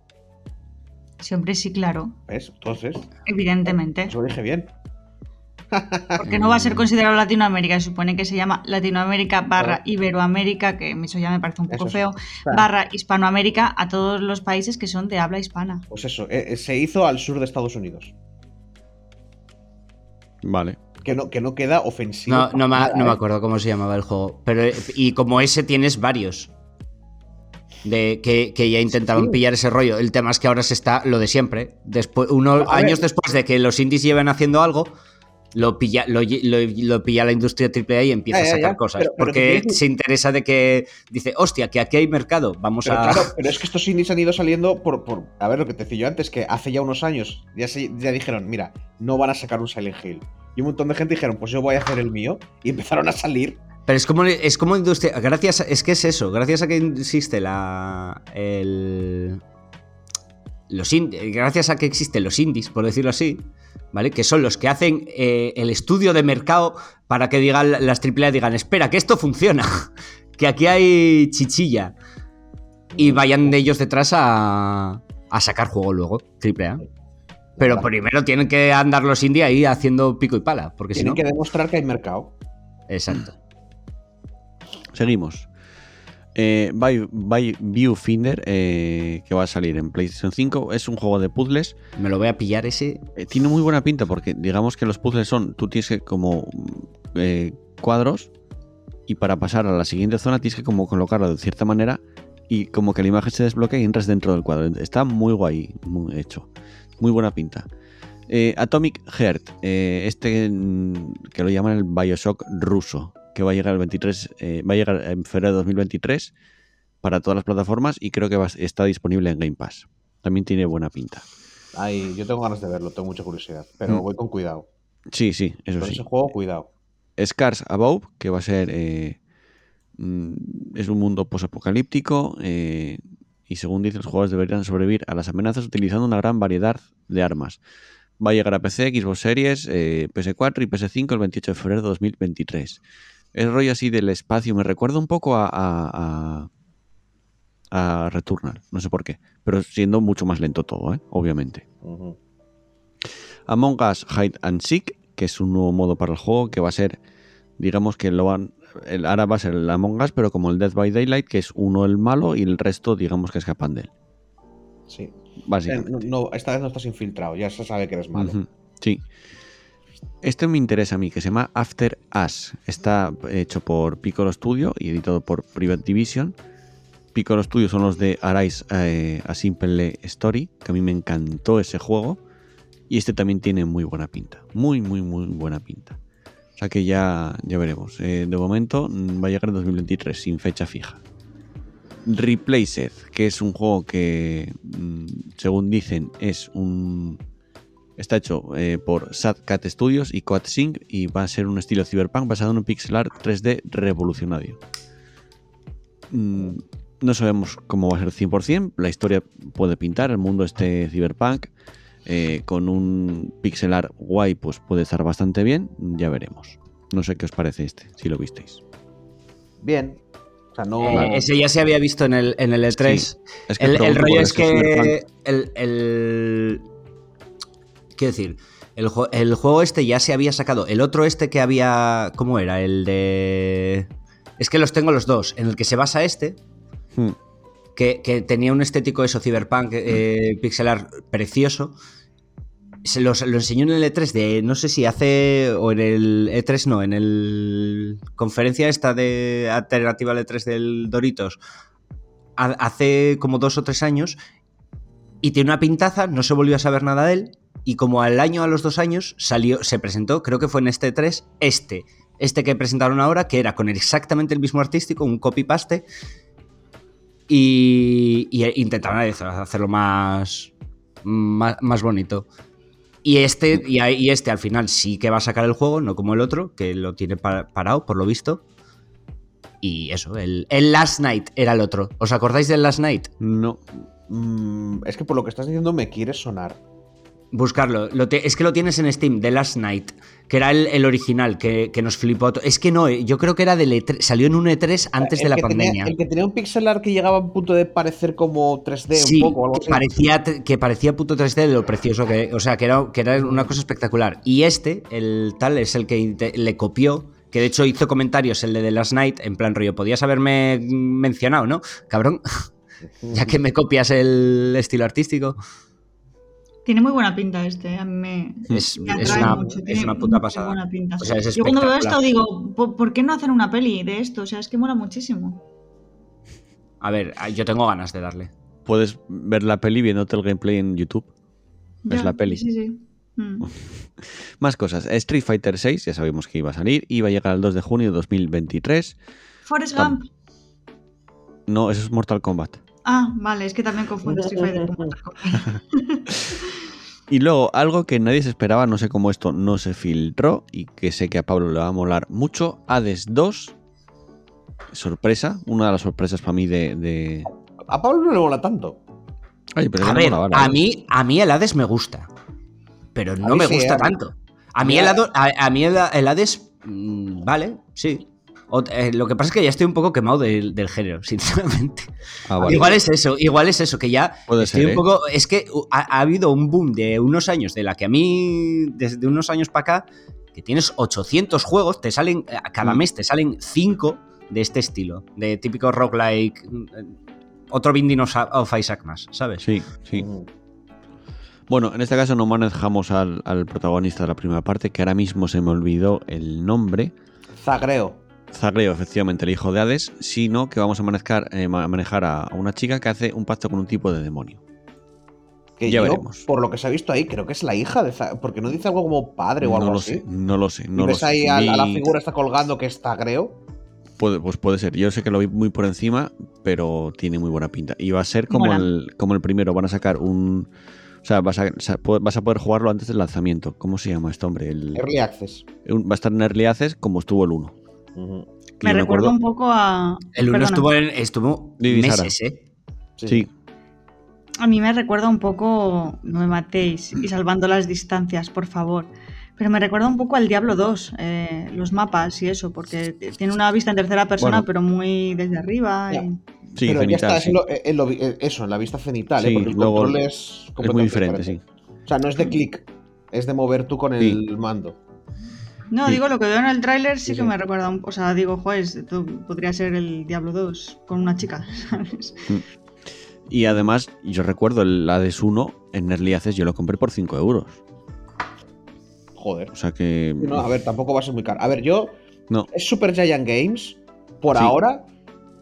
Siempre sí, claro. ¿Ves? Entonces. Evidentemente. Eso lo dije bien. Porque no va a ser considerado Latinoamérica, se supone que se llama Latinoamérica barra Iberoamérica, que eso ya me parece un poco feo, barra Hispanoamérica a todos los países que son de habla hispana. Pues eso, eh, eh, se hizo al sur de Estados Unidos. Vale. Que no, que no queda ofensivo. No, no, me, no me ¿eh? acuerdo cómo se llamaba el juego. Pero, y como ese tienes varios. De que, ya intentaban pillar ese rollo. El tema es que ahora se está lo de siempre. Después, unos años después de que los indies lleven haciendo algo, lo pilla, lo, pilla la industria AAA y empieza a sacar cosas. porque se interesa de que dice, hostia, que aquí hay mercado, vamos a. Claro, pero es que estos indies han ido saliendo por, por. A ver, lo que te decía yo antes, que hace ya unos años ya, ya dijeron, mira, no van a sacar un Silent Hill. Y un montón de gente dijeron, pues yo voy a hacer el mío. Y empezaron a salir. Pero es como, es como industria. Gracias. es que es eso. Gracias a que existe la. El. Los gracias a que existen los indies, por decirlo así, ¿vale? Que son los que hacen eh, el estudio de mercado para que digan las AAA digan, espera, que esto funciona, que aquí hay chichilla. Y vayan de ellos detrás a, a sacar juego luego, AAA. Pero primero tienen que andar los indie ahí haciendo pico y pala, porque tienen si que demostrar que hay mercado. Exacto. Seguimos. Eh, by, Viewfinder, eh, que va a salir en PlayStation 5, es un juego de puzzles. Me lo voy a pillar ese. Eh, tiene muy buena pinta porque digamos que los puzzles son, tú tienes que como cuadros y para pasar a la siguiente zona tienes que como colocarlo de cierta manera y como que la imagen se desbloquea y entras dentro del cuadro. Está muy guay, muy hecho. Muy buena pinta. Atomic Heart, este mm, que lo llaman el Bioshock ruso que va a llegar el 23, eh, va a llegar en febrero de 2023 para todas las plataformas y creo que está disponible en Game Pass. También tiene buena pinta. Ay, yo tengo ganas de verlo, tengo mucha curiosidad, pero mm. voy con cuidado. Sí, sí, eso con sí. ese juego, cuidado. Scars Above, que va a ser. Eh, mm, es un mundo posapocalíptico eh, y según dice, los jugadores deberían sobrevivir a las amenazas utilizando una gran variedad de armas. Va a llegar a PC, Xbox Series, PS4 y PS5 el 28 de febrero de 2023 el rollo así del espacio me recuerda un poco a, a, a, Returnal, no sé por qué, pero siendo mucho más lento todo, ¿eh? obviamente. Among Us Hide and Seek, que es un nuevo modo para el juego que va a ser, digamos que lo van, el, ahora va a ser el Among Us, pero como el Death by Daylight, que es uno el malo y el resto, digamos que escapan de él. Sí. Básicamente. No, esta vez no estás infiltrado, ya se sabe que eres malo. Sí. Este me interesa a mí, que se llama After Us. Está hecho por Piccolo Studio y editado por Private Division. Piccolo Studio son los de Arise eh, a Simple Story, que a mí me encantó ese juego. Y este también tiene muy buena pinta. Muy, muy, muy buena pinta. O sea que ya, ya veremos. Eh, de momento mm, va a llegar en 2023, sin fecha fija. Replaced, que es un juego que, mm, según dicen, es un Está hecho eh, por Sad Cat Studios y Sync y va a ser un estilo cyberpunk basado en un pixel art 3D revolucionario. Mm, no sabemos cómo va a ser 100%, la historia puede pintar, el mundo este cyberpunk eh, con un pixel art guay pues puede estar bastante bien, ya veremos. No sé qué os parece este, si lo visteis. Bien, eh, ese ya se había visto en el, en el E3. el, rollo es que el, Quiero decir, el, juego este ya se había sacado. El otro este que había. ¿Cómo era? El de. Es que los tengo los dos. En el que se basa este. Hmm. Que, tenía un estético eso, cyberpunk, eh, pixelar precioso. Se lo enseñó en el E3 de. No sé si hace. O en el E3 no, en el. Conferencia esta de alternativa al E3 del Doritos. Hace como dos o tres años. Y tiene una pintaza, no se volvió a saber nada de él y como al año, a los dos años, salió, se presentó, creo que fue en este 3, este, este que presentaron ahora, que era con exactamente el mismo artístico, un copy-paste, y, intentaron hacerlo más, más, bonito. Y este, y, este al final sí que va a sacar el juego, no como el otro, que lo tiene parado, por lo visto. Y eso, el, el, Last Night era el otro. ¿Os acordáis del Last Night? No. Mm, es que por lo que estás diciendo me quiere sonar. Buscarlo. es que lo tienes en Steam, The Last Night, que era el, original, que, nos flipó. Es que no, eh, yo creo que era del E3, salió en un E3 antes de la pandemia. el que tenía un pixel art que llegaba a un punto de parecer como 3D un poco, algo así. Parecía, que parecía puto 3D de lo precioso que, o sea, que era, que era una cosa espectacular. Y este, el tal, es el que le copió que de hecho hizo comentarios el de The Last Night, en plan rollo, podías haberme mencionado, ¿no? Cabrón, ya que me copias el estilo artístico. Tiene muy buena pinta este, a mí me, es, una, mucho. es una puta pasada. Buena pinta. Yo cuando veo esto digo, ¿por qué no hacer una peli de esto? O sea, es que mola muchísimo. A ver, yo tengo ganas de darle. Puedes ver la peli viéndote el gameplay en YouTube. Es la peli. Sí, sí. Mm. Más cosas. Street Fighter 6, ya sabíamos que iba a salir, iba a llegar el 2 de junio de 2023. Forrest Gump. No, eso es Mortal Kombat. Ah, vale, es que también confundo Street Fighter con Mortal Kombat. Y luego, algo que nadie se esperaba, no sé cómo esto no se filtró y que sé que a Pablo le va a molar mucho, Hades 2. Sorpresa, una de las sorpresas para mí de, A Pablo no le mola tanto. a ver, a, mí, a mí el Hades me gusta, pero no me gusta tanto. A mí, el, a, mí el, Hades, mm, vale, sí, eh, lo que pasa es que ya estoy un poco quemado del, género, sinceramente. Ah, igual es eso, igual es eso, que ya estoy un ¿eh? poco. Es que ha, habido un boom de unos años, de la que a mí, desde unos años para acá, que tienes 800 juegos, te salen, eh, cada mm. mes te salen 5 de este estilo, de típico roguelike, mm, otro Binding of Isaac más, ¿sabes? Sí, sí. Mm. Bueno, en este caso no manejamos al, al protagonista de la primera parte, que ahora mismo se me olvidó el nombre. Zagreo. Zagreo, efectivamente, el hijo de Hades, sino que vamos a manejar, eh, manejar a una chica que hace un pacto con un tipo de demonio. Que ya veremos. Por lo que se ha visto ahí, creo que es la hija de Zagreo, porque no dice algo como padre o algo no lo así. Sé, no lo sé. No ves ahí a, la figura está colgando que es Zagreo? Puede, pues puede ser. Yo sé que lo vi muy por encima, pero tiene muy buena pinta. Y va a ser como, el, como el primero. Van a sacar un. O sea, vas a, vas a poder jugarlo antes del lanzamiento. ¿Cómo se llama este hombre? El, Early Access. va a estar en Early Access como estuvo el 1. Me recuerda un poco a. El uno estuvo, en, estuvo meses, ¿eh? Sí. A mí me recuerda un poco. No me matéis. Y salvando las distancias, por favor. Pero me recuerda un poco al Diablo 2, eh, los mapas y eso, porque tiene una vista en tercera persona, pero muy desde arriba. Sí, pero ya está, eso, en la vista cenital, ¿eh? porque el control es, es muy diferente, sí. O sea, no es de clic, es de mover tú con el mando. No, digo, lo que veo en el tráiler sí, que me recuerda, un, o sea, digo, joder, esto podría ser el Diablo 2 con una chica, ¿sabes? Mm. Y además, yo recuerdo el Hades 1 en Early Access, yo lo compré por 5 euros. Joder. O sea que. No, a ver, tampoco va a ser muy caro. A ver, yo. No. Es Super Giant Games. Por Sí. ahora.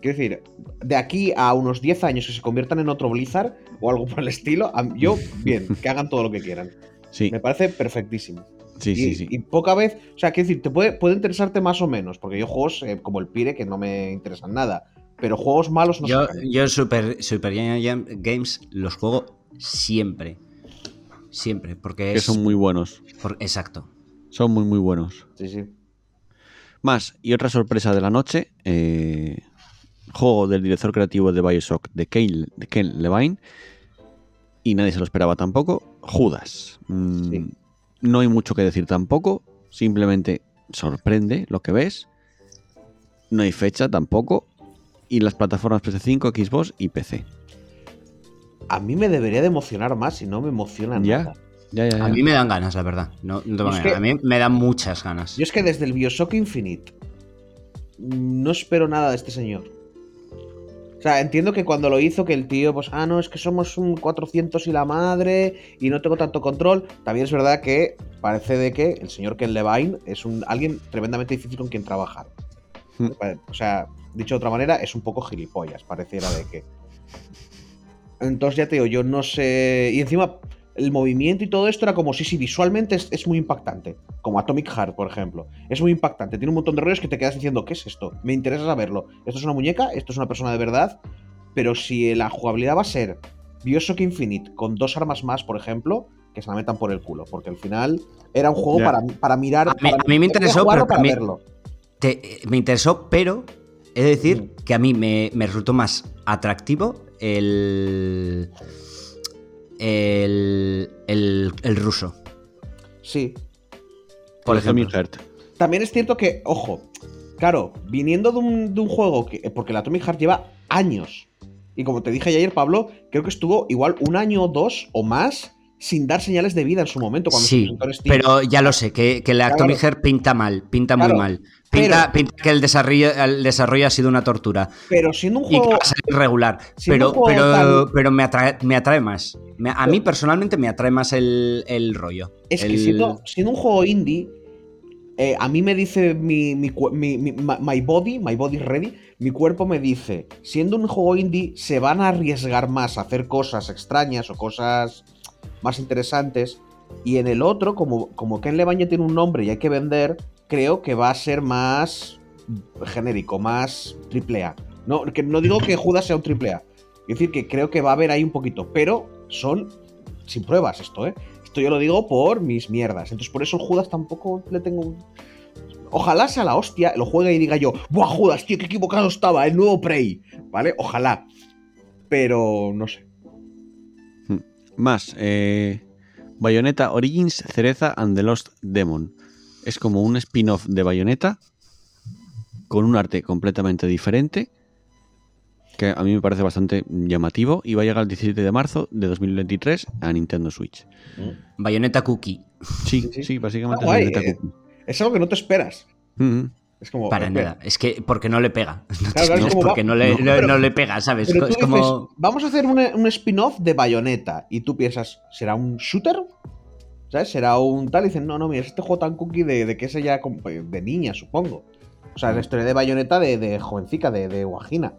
Quiero decir, de aquí a unos 10 años que se conviertan en otro Blizzard o algo por el estilo, yo, bien, que hagan todo lo que quieran. Sí, Me parece perfectísimo. Sí, y, sí, sí. y poca vez, o sea, quiero decir, te puede, puede interesarte más o menos, porque yo juegos eh, como el Pire que no me interesan nada, pero juegos malos no Yo, yo Super, Super Games los juego siempre. Siempre, porque Que es... son muy buenos. por- exacto. Son muy, muy buenos. Sí, sí. Más, y otra sorpresa de la noche, eh, juego del director creativo de Bioshock, de Ken, de Ken Levine, y nadie se lo esperaba tampoco, Judas. Mm, Sí. No hay mucho que decir tampoco, simplemente sorprende lo que ves. No hay fecha tampoco, y las plataformas PS5, Xbox y PC. A mí me debería de emocionar más y no me emociona Ya. nada. Ya, ya, ya. A mí me dan ganas, la verdad. No, a Es engañar. que- A mí me dan muchas ganas. Yo es que desde el Bioshock Infinite no espero nada de este señor. O sea, entiendo que cuando lo hizo, que el tío, pues, ah, no, es que somos un 400 y la madre y no tengo tanto control. También es verdad que parece de que el señor Ken Levine es un, alguien tremendamente difícil con quien trabajar. Hmm. O sea, dicho de otra manera, es un poco gilipollas, pareciera de que. Entonces ya te digo, yo no sé. Y encima, el movimiento y todo esto era como, sí, sí, visualmente es, es muy impactante. Como Atomic Heart, por ejemplo. Es muy impactante. Tiene un montón de rollos que te quedas diciendo, ¿qué es esto? Me interesa saberlo. ¿Esto es una muñeca? ¿Esto es una persona de verdad? Pero si la jugabilidad va a ser Bioshock Infinite con dos armas más, por ejemplo, que se la metan por el culo. Porque al final era un juego para, para mirar. A mí- para- a mí me interesó, pero para a mí- verlo. Te- me interesó, pero he de decir Mm. que a mí me, me resultó más atractivo el. El. El, el ruso. Sí. Por El ejemplo. Atomic Heart. También es cierto que, ojo, claro, viniendo de un, de un juego que. Porque el Atomic Heart lleva años. Y como te dije ayer, Pablo, creo que estuvo igual un año o dos o más sin dar señales de vida en su momento cuando Sí, pero ya lo sé, que, que el Atomic. Heart pinta mal, pinta Claro, muy mal. Pinta, pero- pinta que el desarrollo, el desarrollo ha sido una tortura. Pero siendo un Y que juego. va a siendo Pero, juego pero, tan- pero me, atrae, me atrae más. Me- a mí personalmente me atrae más el, el rollo. Es que siendo, siendo un juego indie, eh, a mí me dice mi, mi, cu- mi- mi- my body, my body is ready, mi cuerpo me dice, siendo un juego indie, se van a arriesgar más a hacer cosas extrañas o cosas más interesantes. Y en el otro, como, como Ken ya tiene un nombre y hay que vender, creo que va a ser más genérico, más triple. No, que no digo que Judas sea un triple A. Es decir, que creo que va a haber ahí un poquito, pero son sin pruebas esto, ¿eh? Esto yo lo digo por mis mierdas. Entonces por eso Judas tampoco le tengo... Ojalá sea la hostia, lo juegue y diga yo, ¡buah, Judas, tío, qué equivocado estaba! El nuevo Prey, ¿vale? Ojalá. Pero no sé. Más, eh, Bayonetta Origins, Cereza and the Lost Demon. Es como un spin-off de Bayonetta con un arte completamente diferente que a mí me parece bastante llamativo y va a llegar el 17 de marzo de 2023 a Nintendo Switch. Bayonetta Cookie. Sí, Sí, básicamente Está es eh. Cookie. Es algo que no te esperas. Ujú. Es como... Para nada. Es que porque no le pega. No te Claro, claro, como porque no le, no, no- pero- no le pega, ¿sabes? Pero tú es dices, como. vamos a hacer un, un spin-off de Bayonetta y tú piensas, ¿será un shooter? ¿Sabes? ¿Será un tal? Y dicen, no, no, mira, es este juego tan cookie de, de que es ella como- de niña, supongo. O sea, la historia de Bayonetta de, de jovencica, de, de guajina.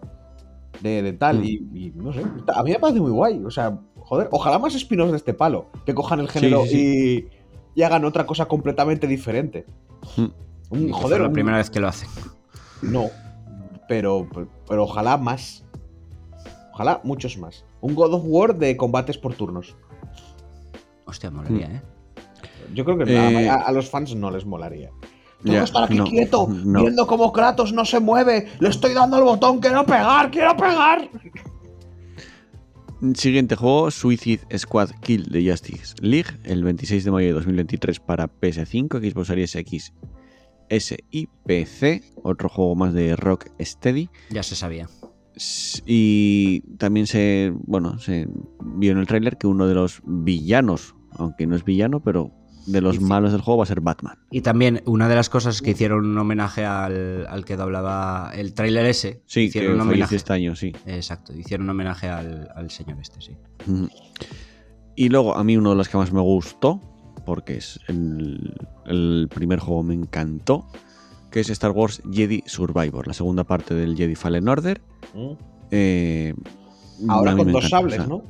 De, de tal. Mm. Y, y no sé, a mí me parece muy guay. O sea, joder, ojalá más spin-offs de este palo. Que cojan el género sí, Y, y hagan otra cosa completamente diferente. Mm. Un, joder, la un- primera vez que lo hacen. no. Pero, pero ojalá más. Ojalá muchos más. Un God of War de combates por turnos. Hostia, molaría, ¿eh? Yo creo que Eh, a, a los fans no les molaría. Tengo que estar aquí no, quieto, no. viendo cómo Kratos no se mueve. Le estoy dando al botón, quiero pegar, quiero pegar. Siguiente juego, Suicide Squad Kill de Justice League, el 26 de mayo de 2023 para PS5, Xbox Series X, S y PC. Otro juego más de Rock Steady. Ya se sabía. Y también se, bueno, se vio en el tráiler que uno de los villanos, aunque no es villano, pero de los malos del juego va a ser Batman. Y también una de las cosas que hicieron un homenaje al, al que doblaba el tráiler ese. Sí, hicieron que un homenaje. este año, sí. Exacto, hicieron un homenaje al, al señor este, sí. Y luego, a mí uno de los que más me gustó, porque es el, el primer juego me encantó, que es Star Wars Jedi Survivor, la segunda parte del Jedi Fallen Order. Mm. Eh, Ahora con dos encanta, sables, o sea, ¿no?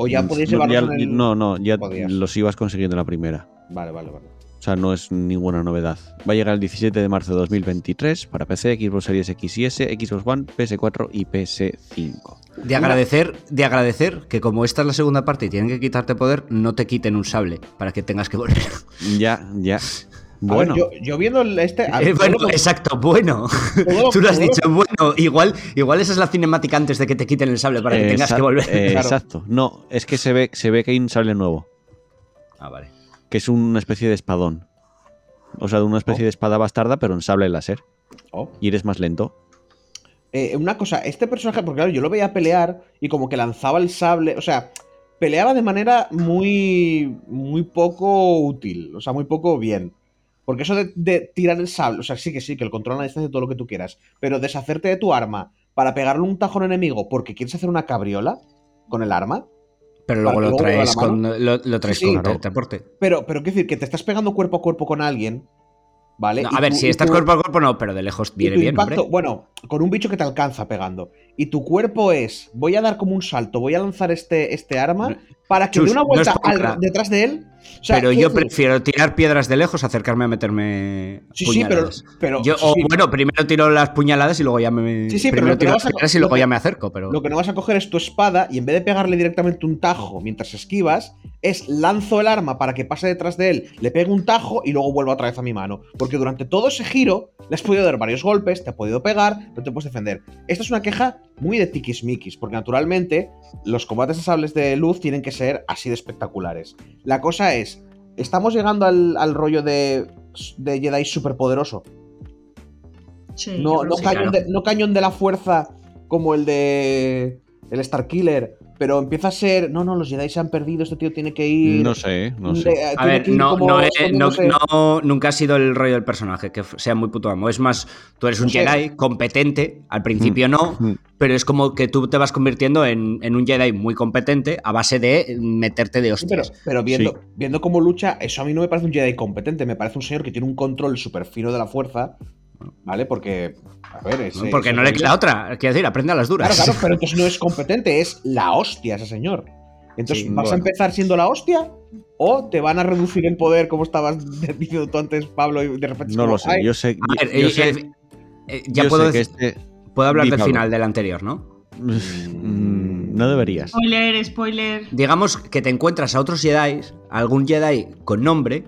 O ya podéis no, llevarlos ya- en el... No, no, ya Podías. los ibas consiguiendo en la primera. Vale, vale, vale. O sea, no es ninguna novedad. Va a llegar el 17 de marzo de 2023 para PC, Xbox Series X y S, Xbox One, PS4 y PS5. De agradecer, de agradecer que como esta es la segunda parte y tienen que quitarte poder, no te quiten un sable para que tengas que volver. Ya, ya. Bueno, ver, yo, yo viendo este... a Eh, bueno, lo- exacto, bueno. lo- Tú lo has dicho, bueno. Igual, igual esa es la cinemática antes de que te quiten el sable para que tengas que volver. eh, Claro. Exacto. No, es que se ve, se ve que hay un sable nuevo, Ah, vale. Que es una especie de espadón. O sea, de una especie Oh. de espada bastarda, pero en sable láser. Oh. Y eres más lento. Eh, una cosa, este personaje, porque claro, yo lo veía pelear y como que lanzaba el sable, o sea, peleaba de manera muy, muy poco útil, o sea, muy poco bien. Porque eso de, de tirar el sable, o sea, sí que sí, que el control a la distancia, todo lo que tú quieras, pero deshacerte de tu arma para pegarle un un enemigo porque quieres hacer una cabriola con el arma, Pero luego lo luego traes con, lo, lo traes Sí, con claro. transporte. pero, pero quiero decir que te estás pegando cuerpo a cuerpo con alguien, ¿vale? No, a ver, tú- si estás tú- cuerpo a cuerpo, no, pero de lejos viene bien, impacto, hombre. bueno, con un bicho que te alcanza pegando. Y tu cuerpo es, voy a dar como un salto, voy a lanzar este, este arma para que Chus, dé una no vuelta al- nada. detrás de él. O sea, pero yo decir- prefiero tirar piedras de lejos, acercarme a meterme Sí, sí, pero, pero Yo, sí, o sí, bueno, primero tiro las puñaladas y luego ya me. Sí, sí, pero primero lo que tiro no las a- piedras y luego que- ya me acerco, pero. lo que no vas a coger es tu espada y en vez de pegarle directamente un tajo mientras esquivas, es lanzo el arma para que pase detrás de él, le pegue un tajo y luego vuelva otra vez a mi mano. Porque durante todo ese giro le has podido dar varios golpes, te ha podido pegar, no te puedes defender. Esta es una queja muy de tiquismiquis, porque naturalmente los combates de sables de luz tienen que ser así de espectaculares. La cosa es, estamos llegando al, al rollo de, de Jedi superpoderoso. Sí, No, no, sí. cañón claro. de, no cañón de la fuerza como el de el Starkiller, pero empieza a ser, no, no, los Jedi se han perdido, este tío tiene que ir... No sé, no de- sé. tiene A ver, no, como no, es- no- nunca ha sido el rollo del personaje, que sea muy puto amo. Es más, tú eres un No sé. Jedi competente, al principio no, Mm. pero es como que tú te vas convirtiendo en, en un Jedi muy competente a base de meterte de Sí, pero, hostias. pero viendo, Sí. viendo cómo lucha, eso a mí no me parece un Jedi competente, me parece un señor que tiene un control súper fino de la fuerza, ¿vale? Porque, a ver, es... Porque es no le queda otra. Quiero decir, aprende a las duras. Claro, claro, pero entonces no es competente, es la hostia ese señor. Entonces, Sí, ¿vas a empezar siendo la hostia? ¿O te van a reducir el poder, como estabas diciendo tú antes, Pablo, y de repente No como, lo sé. "Ay, Yo sé, A ver, yo eh, sé- eh, eh, ya yo puedo, sé que decir- este. puedo hablar Di, del Pablo. final del anterior, ¿no? Mm, No deberías. Spoiler, spoiler. Digamos que te encuentras a otros Jedi, algún Jedi con nombre,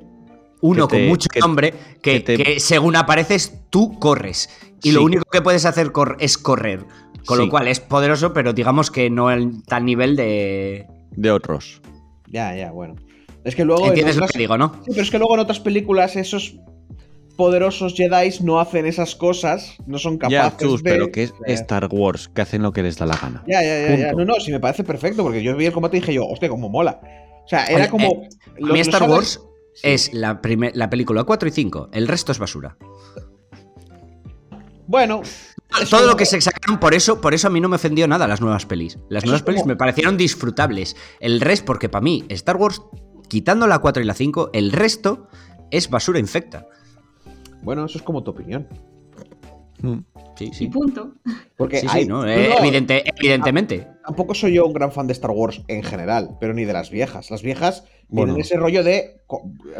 uno te- con mucho que- nombre, que, que te- que según apareces tú corres. Y Sí. lo único que puedes hacer cor- es correr. Con Sí. lo cual es poderoso, pero digamos que no al tal nivel de... De otros. Ya, ya, bueno. Es que luego. en ¿Entiendes lo que digo, no? Sí, pero es que luego en otras películas esos poderosos Jedi no hacen esas cosas, no son Ya, capaces Chus, de. pero que es Star Wars, que hacen lo que les da la gana. Ya, ya, ya, ya. No, no, sí me parece perfecto, porque yo vi el combate y dije yo, hostia, cómo mola. O sea, era Oye, como. eh, A mí Star Wars Sí. es la, la película 4 y 5. El resto es basura. Bueno. Todo lo que se sacaron, por eso, por eso a mí no me ofendió nada las nuevas pelis. Las nuevas pelis me parecieron disfrutables. El resto, porque para mí, Star Wars, quitando la 4 y la 5, el resto es basura infecta. Bueno, eso es como tu opinión. Mm. Sí, Y punto. Porque Sí, hay- sí, ¿no? no, Eh, no, evidente- evidentemente. Tampoco soy yo un gran fan de Star Wars en general, pero ni de las viejas. Las viejas Bueno. tienen ese rollo de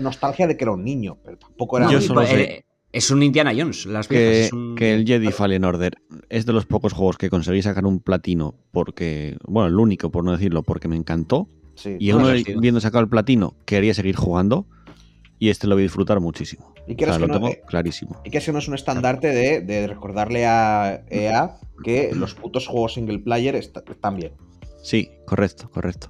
nostalgia de que era un niño, pero tampoco era Yo un solo eh, sé es un Indiana Jones, las viejas. Que, es un- que el Jedi Fallen Order es de los pocos juegos que conseguí sacar un platino porque, bueno, el único por no decirlo, porque me encantó. Sí. Y No, uno viendo sacado el platino quería seguir jugando y este lo voy a disfrutar muchísimo. Y O sea, que lo no, tengo eh, clarísimo. Y que ese no es un estandarte de, de recordarle a EA que los putos juegos single player est- están bien. Sí, correcto, correcto.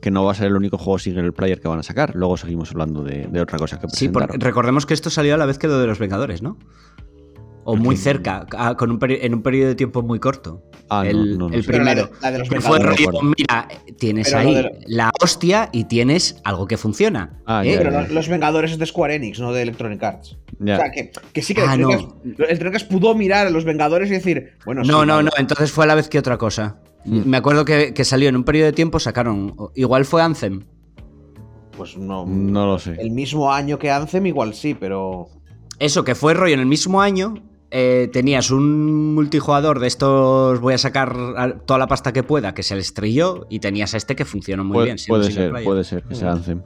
Que no va a ser el único juego single player que van a sacar. Luego seguimos hablando de, de otra cosa que Sí, presentaron. porque recordemos que esto salió a la vez que lo de los Vengadores, ¿no? O muy cerca, a- con un en un periodo de tiempo muy corto. Ah, el, primero. que fue rollo, mira, tienes ahí la hostia y tienes algo que funciona. Ah, ¿eh? Pero los Vengadores es de Square Enix, no de Electronic Arts. O sea, que, sí que ah, Electronic, Arts, pudo mirar a los Vengadores y decir, bueno, No, no, no, entonces fue a la vez que otra cosa. Mm. Me acuerdo que, salió en un periodo de tiempo, sacaron. Igual fue Anthem. Pues no. No lo sé. El mismo año que Anthem, igual sí, pero. Eso, que fue rollo en el mismo año. Eh, tenías un multijugador de estos, voy a sacar toda la pasta que pueda, que se le estrelló, y tenías este que funcionó muy bien. puede ser, puede ser que sea Anthem.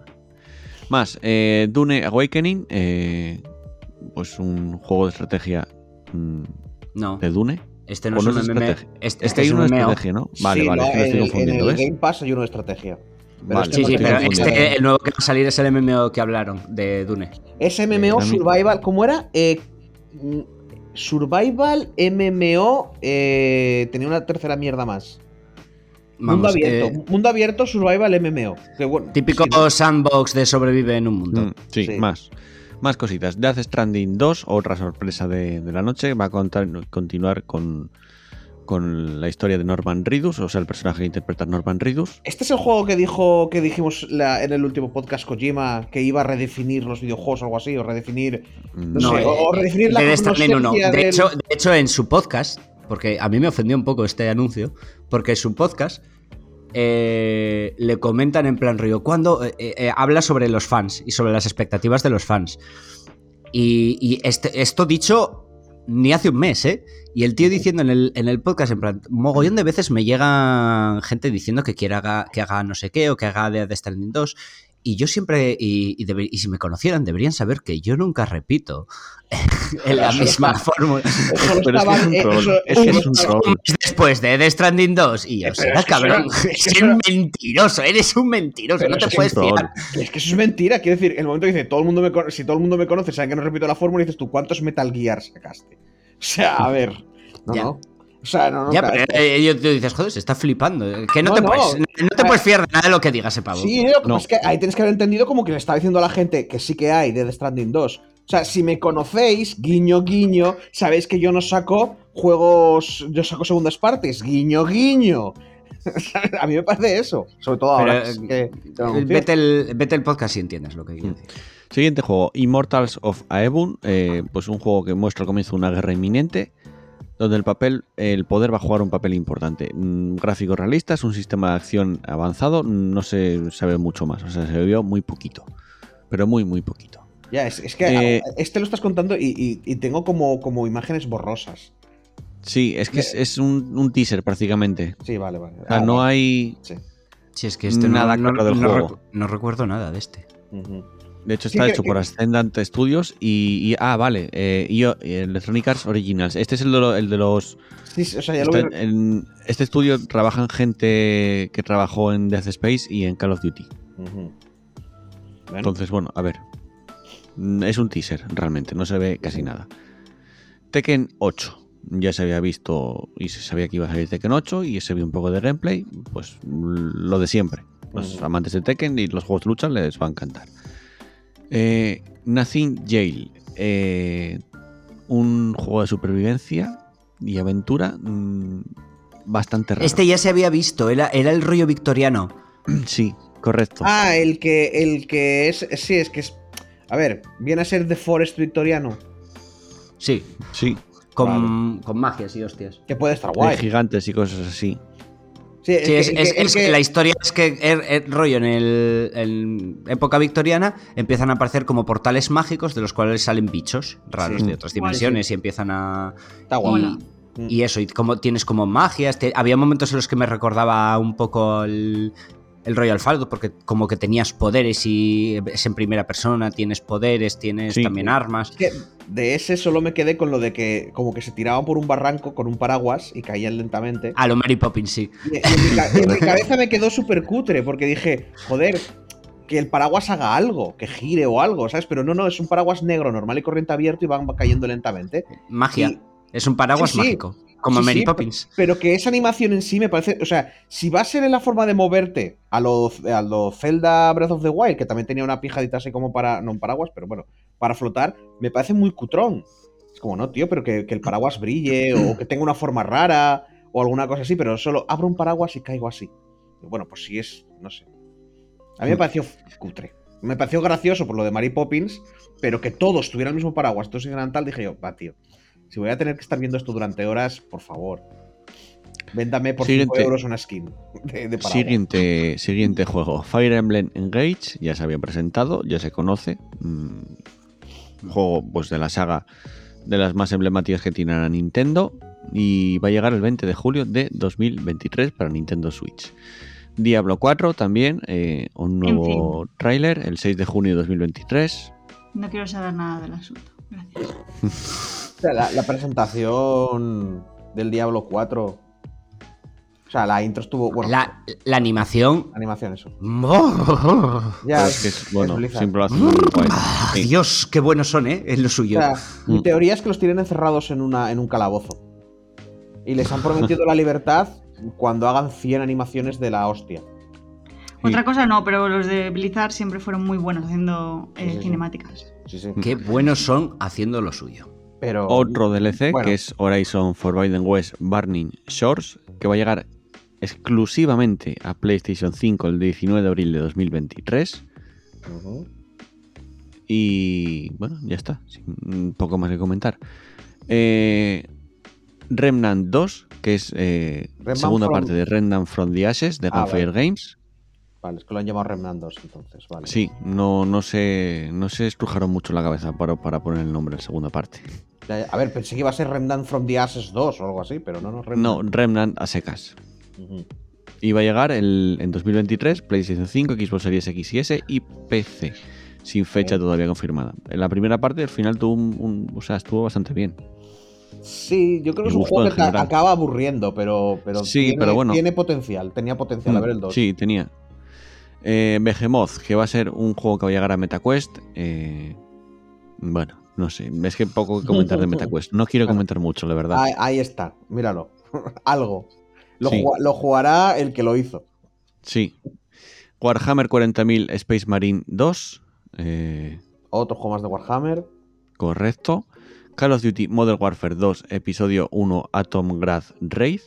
Más, eh, Dune Awakening, eh, pues un juego de estrategia mm, no. de Dune. Este no es un MMO. Este, este, hay uno de estrategia, ¿no? Vale, vale, no, estoy confundiendo. En el Game Pass hay uno de estrategia. Vale, sí, sí, pero este, el nuevo que va a salir es el MMO que hablaron de Dune. Es MMO Survival, ¿cómo era? Eh, survival MMO eh, tenía una tercera mierda más. mundo abierto, eh, mundo abierto, survival MMO. típico sandbox de sobrevive en un mundo. Mm, sí, más. Más cositas. Death Stranding 2, otra sorpresa de, la noche, va a continuar con, con la historia de Norman Reedus, o sea, el personaje que interpreta Norman Reedus. Este es el juego que dijo que dijimos en el último podcast Kojima que iba a redefinir los videojuegos o algo así, o redefinir. No, o, redefinir la de, de, hecho, de hecho, en su podcast, porque a mí me ofendió un poco este anuncio, porque en su podcast eh, le comentan en plan río, cuando eh, eh, habla sobre los fans y sobre las expectativas de los fans. Y, este, esto dicho ni hace un mes, ¿eh? Y el tío diciendo en el, en el podcast, en plan, mogollón de veces me llega gente diciendo que quiera que haga no sé qué o que haga de The Stranding 2. Y yo siempre, y, y, si me conocieran, deberían saber que yo nunca repito en la misma fórmula. Pero es que es un troll. Después de The Stranding 2, y yo, será cabrón, eres un mentiroso, eres un mentiroso, no te puedes fiar. Es que eso es mentira, quiero decir, el momento que dice, todo el mundo me, si todo el mundo me conoce, sabe que no repito la fórmula, y dices tú, ¿cuántos Metal Gear sacaste? O sea, a ver, no, no. O sea, no, no. Ya, pero eh, te dices, joder, se está flipando. Que no, te, Puedes, no te puedes fiar de nada de lo que diga ese pavo. Sí, es que ahí tienes que haber entendido como que le estaba diciendo a la gente que sí que hay de The Stranding 2. O sea, si me conocéis, guiño, guiño, sabéis que yo no saco juegos, yo saco segundas partes, guiño, guiño. a mí me parece eso, sobre todo ahora. que vete, el, vete, el, podcast si entiendes lo que quiero decir. Siguiente juego, Immortals of Aebun, eh, pues un juego que muestra el comienzo de una guerra inminente donde el papel, el poder va a jugar un papel importante. Gráficos realistas, un sistema de acción avanzado, no se sabe mucho más, o sea, se vio muy poquito, pero muy, muy poquito. Ya, es, que eh, este lo estás contando y, tengo como, como imágenes borrosas. Sí, es que es, un, teaser prácticamente. Sí, vale, vale. O sea, ah, no hay. Sí. es que este nada no, claro del juego. no, recuerdo nada de este. De hecho, está hecho por Ascendant Studios y, Ah, vale. Eh, y, Electronic Arts Originals. Este es el de, el de los. Sí, o sea, ya lo en este estudio trabajan gente que trabajó en Death Space y en Call of Duty. Entonces, bueno, a ver. Mm, es un teaser, realmente. No se ve casi nada. Tekken 8. Ya se había visto y se sabía que iba a salir Tekken 8 y se vio un poco de gameplay. Pues lo de siempre. Los amantes de Tekken y los juegos de lucha les va a encantar. Eh, Nothing Jail. Eh, un juego de supervivencia y aventura mm, bastante raro. Este ya se había visto, era, era el rollo victoriano. Sí, correcto. Ah, el que, el que es. Sí, es que es. A ver, viene a ser The Forest victoriano. Sí. Sí. Con, con magias y hostias. Que puede estar guay. gigantes y cosas así. Sí, es, que, la historia es que el, rollo en, el, en época victoriana empiezan a aparecer como portales mágicos de los cuales salen bichos raros de otras dimensiones y empiezan a... Está guay. Y, eso, y como tienes como magias. había momentos en los que me recordaba un poco el, el Royal Faldo, porque como que tenías poderes y es en primera persona, tienes poderes, tienes también armas. de ese solo me quedé con lo de que como que se tiraban por un barranco con un paraguas y caían lentamente. A lo Mary Poppins, sí. Y, en, mi, cabeza me quedó súper cutre, porque dije, joder, que el paraguas haga algo, que gire o algo, ¿sabes? Pero no, no, es un paraguas negro, normal y corriente abierto y van cayendo lentamente. Magia. es un paraguas mágico. Como Mary Poppins. Pero, que esa animación en sí me parece. O sea, si va a ser en la forma de moverte a los a lo Zelda Breath of the Wild, que también tenía una pijadita así como para. No un paraguas, pero bueno, para flotar, me parece muy cutrón. Es como, no, tío, pero que, el paraguas brille, o que tenga una forma rara, o alguna cosa así, pero solo abro un paraguas y caigo así. Bueno, pues si es, no sé. A mí me pareció cutre. Me pareció gracioso por lo de Mary Poppins, pero que todos tuvieran el mismo paraguas, todos eran tal, dije yo, va, tío. Si voy a tener que estar viendo esto durante horas, por favor. Véndame por 5 euros una skin de, siguiente, siguiente juego. Fire Emblem Engage, ya se había presentado, ya se conoce. Mm, juego pues, de la saga de las más emblemáticas que tiene a Nintendo. Y va a llegar el 20 de julio de 2023 para Nintendo Switch. Diablo 4 también, eh, un nuevo tráiler el 6 de junio de 2023. No quiero saber nada del asunto. Gracias. la, la presentación del Diablo 4 o sea, la intro estuvo. Bueno, la, la animación. Animación, eso. ya, es, que es, bueno, siempre lo hacen ah, Dios, qué buenos son, ¿eh? Es lo suyo. O sea, Mi mm. teoría es que los tienen encerrados en, una, en un calabozo. Y les han prometido la libertad cuando hagan 100 animaciones de la hostia. Otra cosa no, pero los de Blizzard siempre fueron muy buenos haciendo eh, cinemáticas. Sí, sí. Qué buenos son haciendo lo suyo. Pero, Otro DLC que es Horizon Forbidden West Burning Shores, que va a llegar exclusivamente a PlayStation 5 el 19 de abril de 2023. Y bueno, ya está. poco más que comentar. Eh, Remnant 2, que es eh, segunda parte de Remnant from the Ashes de ah, Gunfire Games. Vale, es que lo han llamado Remnant 2 entonces, vale. Sí, no, no, se, no se estrujaron mucho la cabeza para, para poner el nombre de la segunda parte. A ver, pensé que iba a ser Remnant from the Ashes 2 o algo así, pero no, no, Remnant. No, Remnant a secas. Va a llegar el, en 2023 PlayStation 5, Xbox Series X y S y PC, sin fecha todavía confirmada. En la primera parte, al final tuvo un, o sea, estuvo bastante bien. Sí, yo creo que es un juego que acaba aburriendo, pero, pero, sí, tiene, pero bueno. tiene potencial, tenía potencial a ver el 2. Sí, tenía. Eh, Behemoth, que va a ser un juego que va a llegar a MetaQuest. Eh, bueno, no sé, es que poco que comentar de MetaQuest. No quiero comentar mucho, la verdad. ahí está, míralo. Algo. Lo, jugará el que lo hizo. Sí. Warhammer 40.000 Space Marine 2. Eh, Otro juego más de Warhammer. Correcto. Call of Duty Modern Warfare 2, episodio 1, Atom Grad Raid.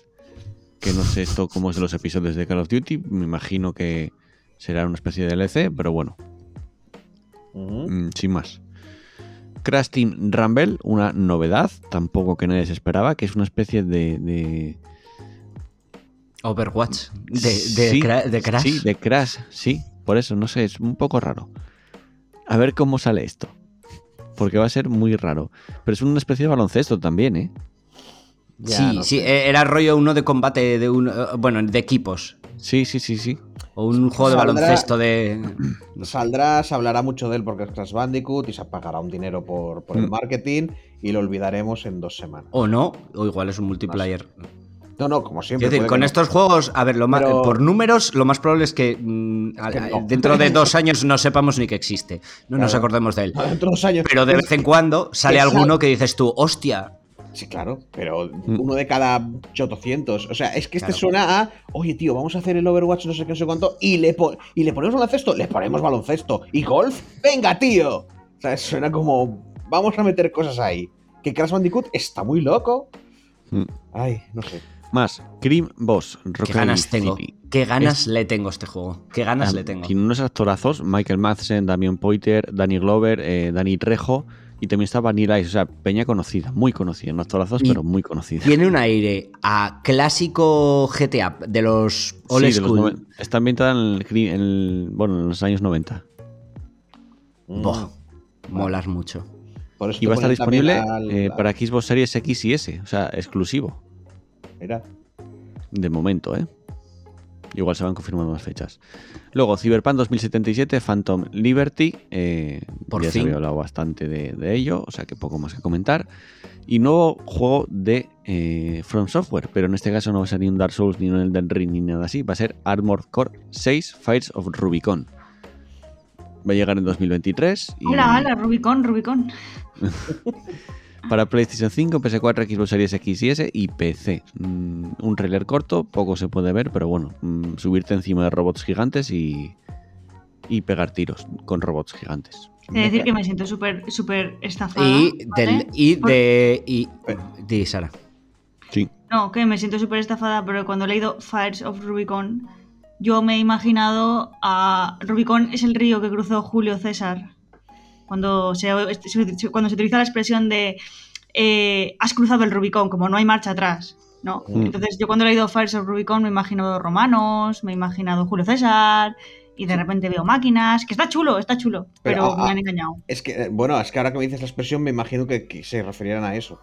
Que no sé esto cómo es de los episodios de Call of Duty. Me imagino que será una especie de DLC, pero bueno. Mm, sin más. Crash Team Rumble, una novedad, tampoco que nadie se esperaba, que es una especie de Overwatch de, de, Crash. Sí, de Crash, sí. Por eso, no sé, es un poco raro. A ver cómo sale esto. Porque va a ser muy raro. Pero es una especie de baloncesto también, ¿eh? sí, sí, e-, era rollo uno de combate de un, bueno, de equipos. Sí, sí, sí, sí. O un juego de baloncesto de. Saldrá, se hablará mucho de él porque es Crash Bandicoot y se pagará un dinero por, el mm. marketing y lo olvidaremos en dos semanas. O no, o igual es un multiplayer. No, no, como siempre. Es decir, con estos juegos, a ver, lo por números, lo más probable es que, mm, dentro de dos años no sepamos ni que existe. No nos acordemos de él. Dentro de dos años. Pero de vez en cuando sale alguno que dices tú, hostia. Sí, claro, pero mm. uno de cada 800. O sea, es que este suena a, oye, tío, vamos a hacer el Overwatch no sé qué, no sé cuánto, y le, y le ponemos baloncesto, le ponemos baloncesto. ¿Y golf? ¡Venga, tío! O sea, suena como, vamos a meter cosas ahí. Que Crash Bandicoot está muy loco. Mm. Ay, no sé. Más, Cream Boss. Qué ganas tengo. Qué ganas le tengo a este juego. Qué ganas le tengo. Tiene unos actorazos: Michael Madsen, Damien Poiter, Danny Glover, eh, Danny Trejo. Y también está Vanilla Ice, o sea, peña conocida, muy conocida, no actorazos, pero muy conocida. Tiene un aire a clásico GTA de los old school. está ambientada en, bueno, en los años 90. Boh, molas mucho. y va a estar disponible eh, para Xbox Series X y S, o sea, exclusivo. De momento, ¿eh? Igual se van confirmando más fechas. Luego, Cyberpunk 2077, Phantom Liberty. Eh, ya se había hablado bastante de, ello, o sea que poco más que comentar. Y nuevo juego de eh, From Software, pero en este caso no va a ser ni un Dark Souls, ni un Elden Ring, ni nada así. Va a ser Armored Core 6 Fires of Rubicon. Va a llegar en 2023. Y... Hola, hola, Rubicon, Rubicon. para PlayStation 5, PS4, Xbox Series X y S y PC. Mm, un trailer corto, poco se puede ver, pero bueno, mm, subirte encima de robots gigantes y, y pegar tiros con robots gigantes. Es decir, que me siento súper súper estafada. Y, del, y de. Y, de Sara. Sí. No, que me siento súper estafada, pero cuando he leído Fires of Rubicon, yo me he imaginado a. Rubicon es el río que cruzó Julio César. Cuando se, cuando se utiliza la expresión de eh, has cruzado el Rubicon, como no hay marcha atrás. ¿no? Mm. Entonces, yo cuando he leído Fires of Rubicon me he imaginado romanos, me he imaginado Julio César, y de repente veo máquinas, que está chulo, está chulo, pero, me han engañado. Es que, eh, bueno, es que ahora que me dices la expresión me imagino que, se referieran a eso.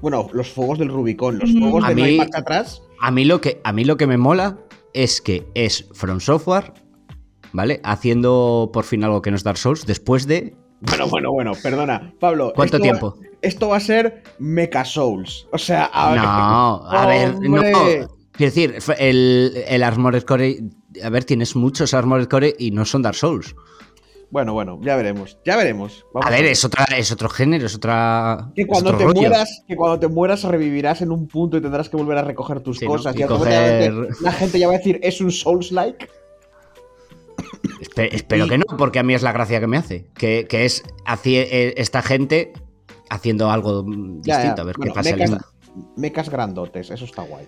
Bueno, los fuegos del Rubicon, los fuegos de no hay marcha atrás. A mí, lo que, a mí lo que me mola es que es From Software, ¿vale? Haciendo por fin algo que no es Dark Souls después de bueno, bueno, bueno, perdona. Pablo. ¿Cuánto tiempo? esto va a ser Mecha Souls. O sea, a ver. No, a ver, no. Quiero decir, el, el Armored Core. A ver, tienes muchos Armored Core y no son Dark Souls. Bueno, bueno, ya veremos, ya veremos. a ver, Es, otra, es otro género, es otra. Que cuando, te mueras, que cuando te mueras revivirás en un punto y tendrás que volver a recoger tus cosas. Y, la gente ya va a decir, ¿es un Espero que no, porque a mí es la gracia que me hace. Que, es eh, esta gente haciendo algo distinto, a ver qué pasa. Mecas, mecas grandotes, eso está guay.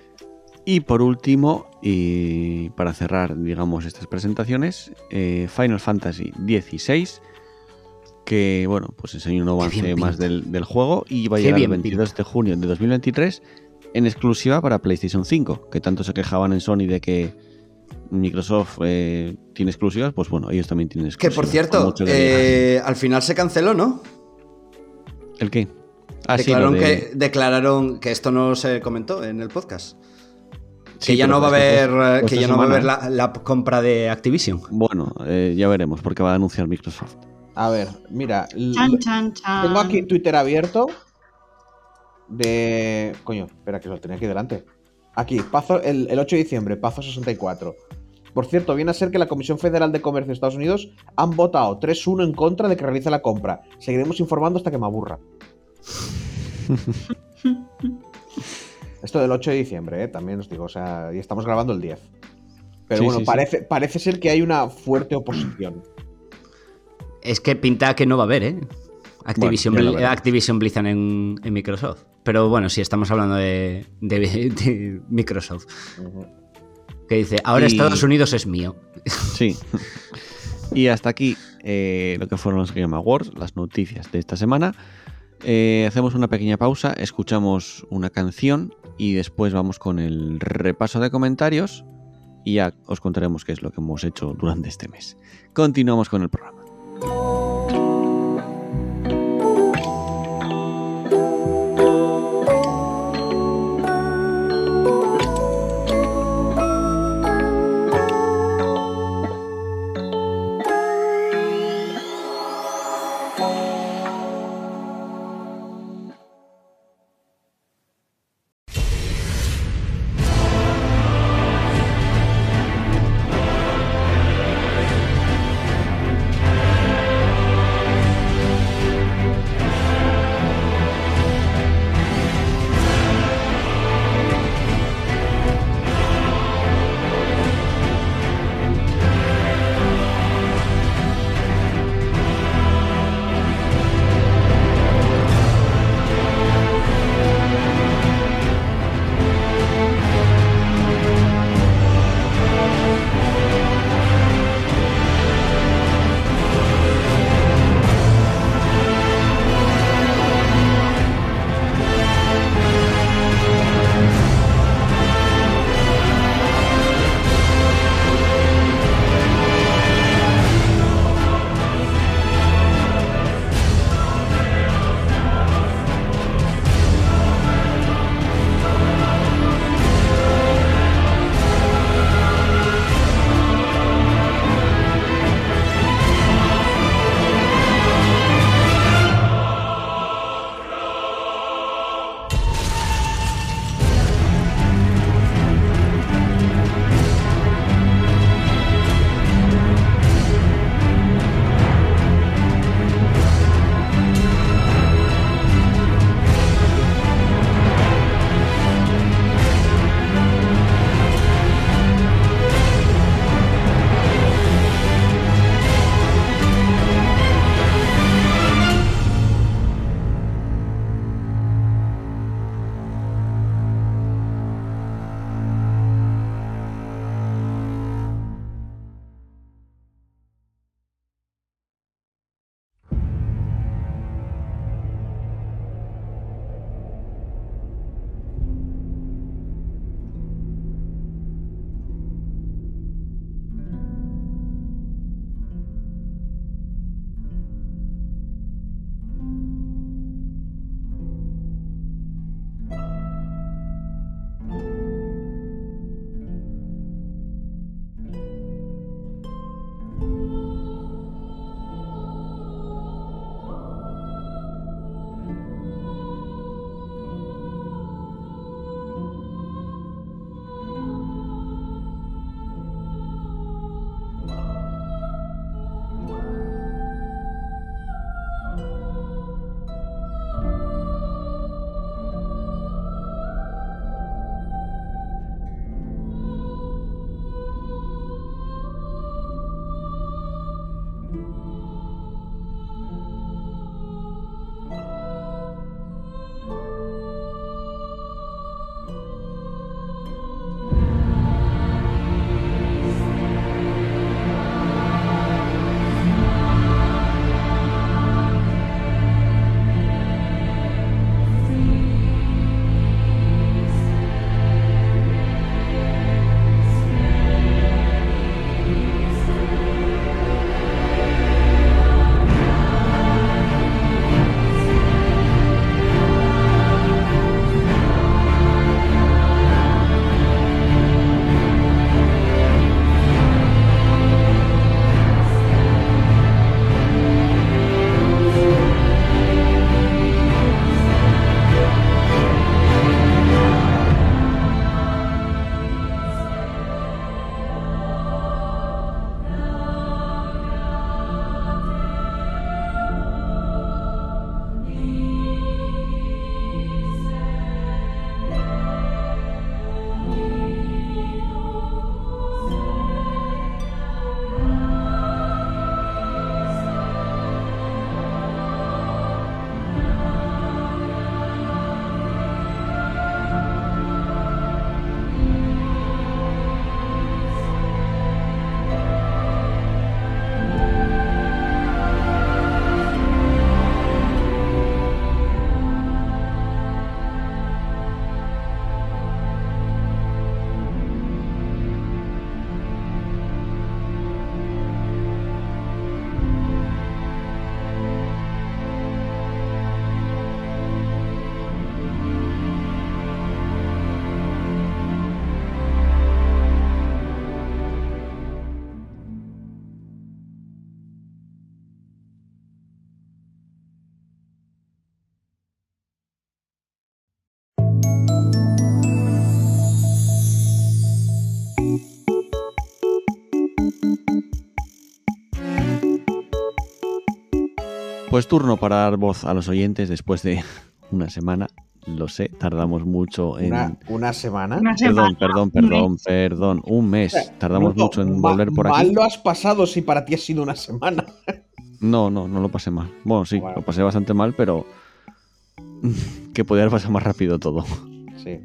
Y por último, y para cerrar, digamos, estas presentaciones, eh, Final Fantasy XVI, que, bueno, pues enseña un avance más del, juego y va a llegar el 22 de junio de 2023 en exclusiva para PlayStation 5, que tanto se quejaban en Sony de que Microsoft eh, tiene exclusivas, pues bueno, ellos también tienen exclusivas. Que por cierto, eh, al final se canceló, ¿no? ¿El qué? Ah, declararon, que, declararon que esto no se comentó en el podcast. que ya no va a haber, que ya no va a haber la, compra de Activision. Bueno, eh, ya veremos, porque va a anunciar Microsoft. A ver, mira. Tengo aquí Twitter abierto. De. Coño, espera, que lo tenía aquí delante. Aquí, Pazo, el, 8 de diciembre, Pazo 64. Por cierto, viene a ser que la Comisión Federal de Comercio de Estados Unidos han votado 3-1 en contra de que realice la compra. Seguiremos informando hasta que me aburra. Esto del 8 de diciembre, ¿eh? también os digo, o sea, y estamos grabando el 10. Pero bueno, parece, parece ser que hay una fuerte oposición. Es que pinta que no va a haber, ¿eh? Activision, Blizzard en, Microsoft. Pero bueno, si estamos hablando de, Microsoft. Que dice, ahora Estados Unidos es mío. Sí. Y hasta aquí eh, lo que fueron los Game Awards, las noticias de esta semana. Eh, hacemos una pequeña pausa, escuchamos una canción y después vamos con el repaso de comentarios y ya os contaremos qué es lo que hemos hecho durante este mes. Continuamos con el programa. Pues turno para dar voz a los oyentes después de una semana. Lo sé, tardamos mucho en. ¿Una, semana? Perdón, perdón, perdón, perdón. Un mes. Tardamos mucho en volver por aquí. Mal lo has pasado si para ti ha sido una semana. No, no, no lo pasé mal. Bueno, sí, lo pasé bastante mal, pero. que podía haber pasado más rápido todo. Sí.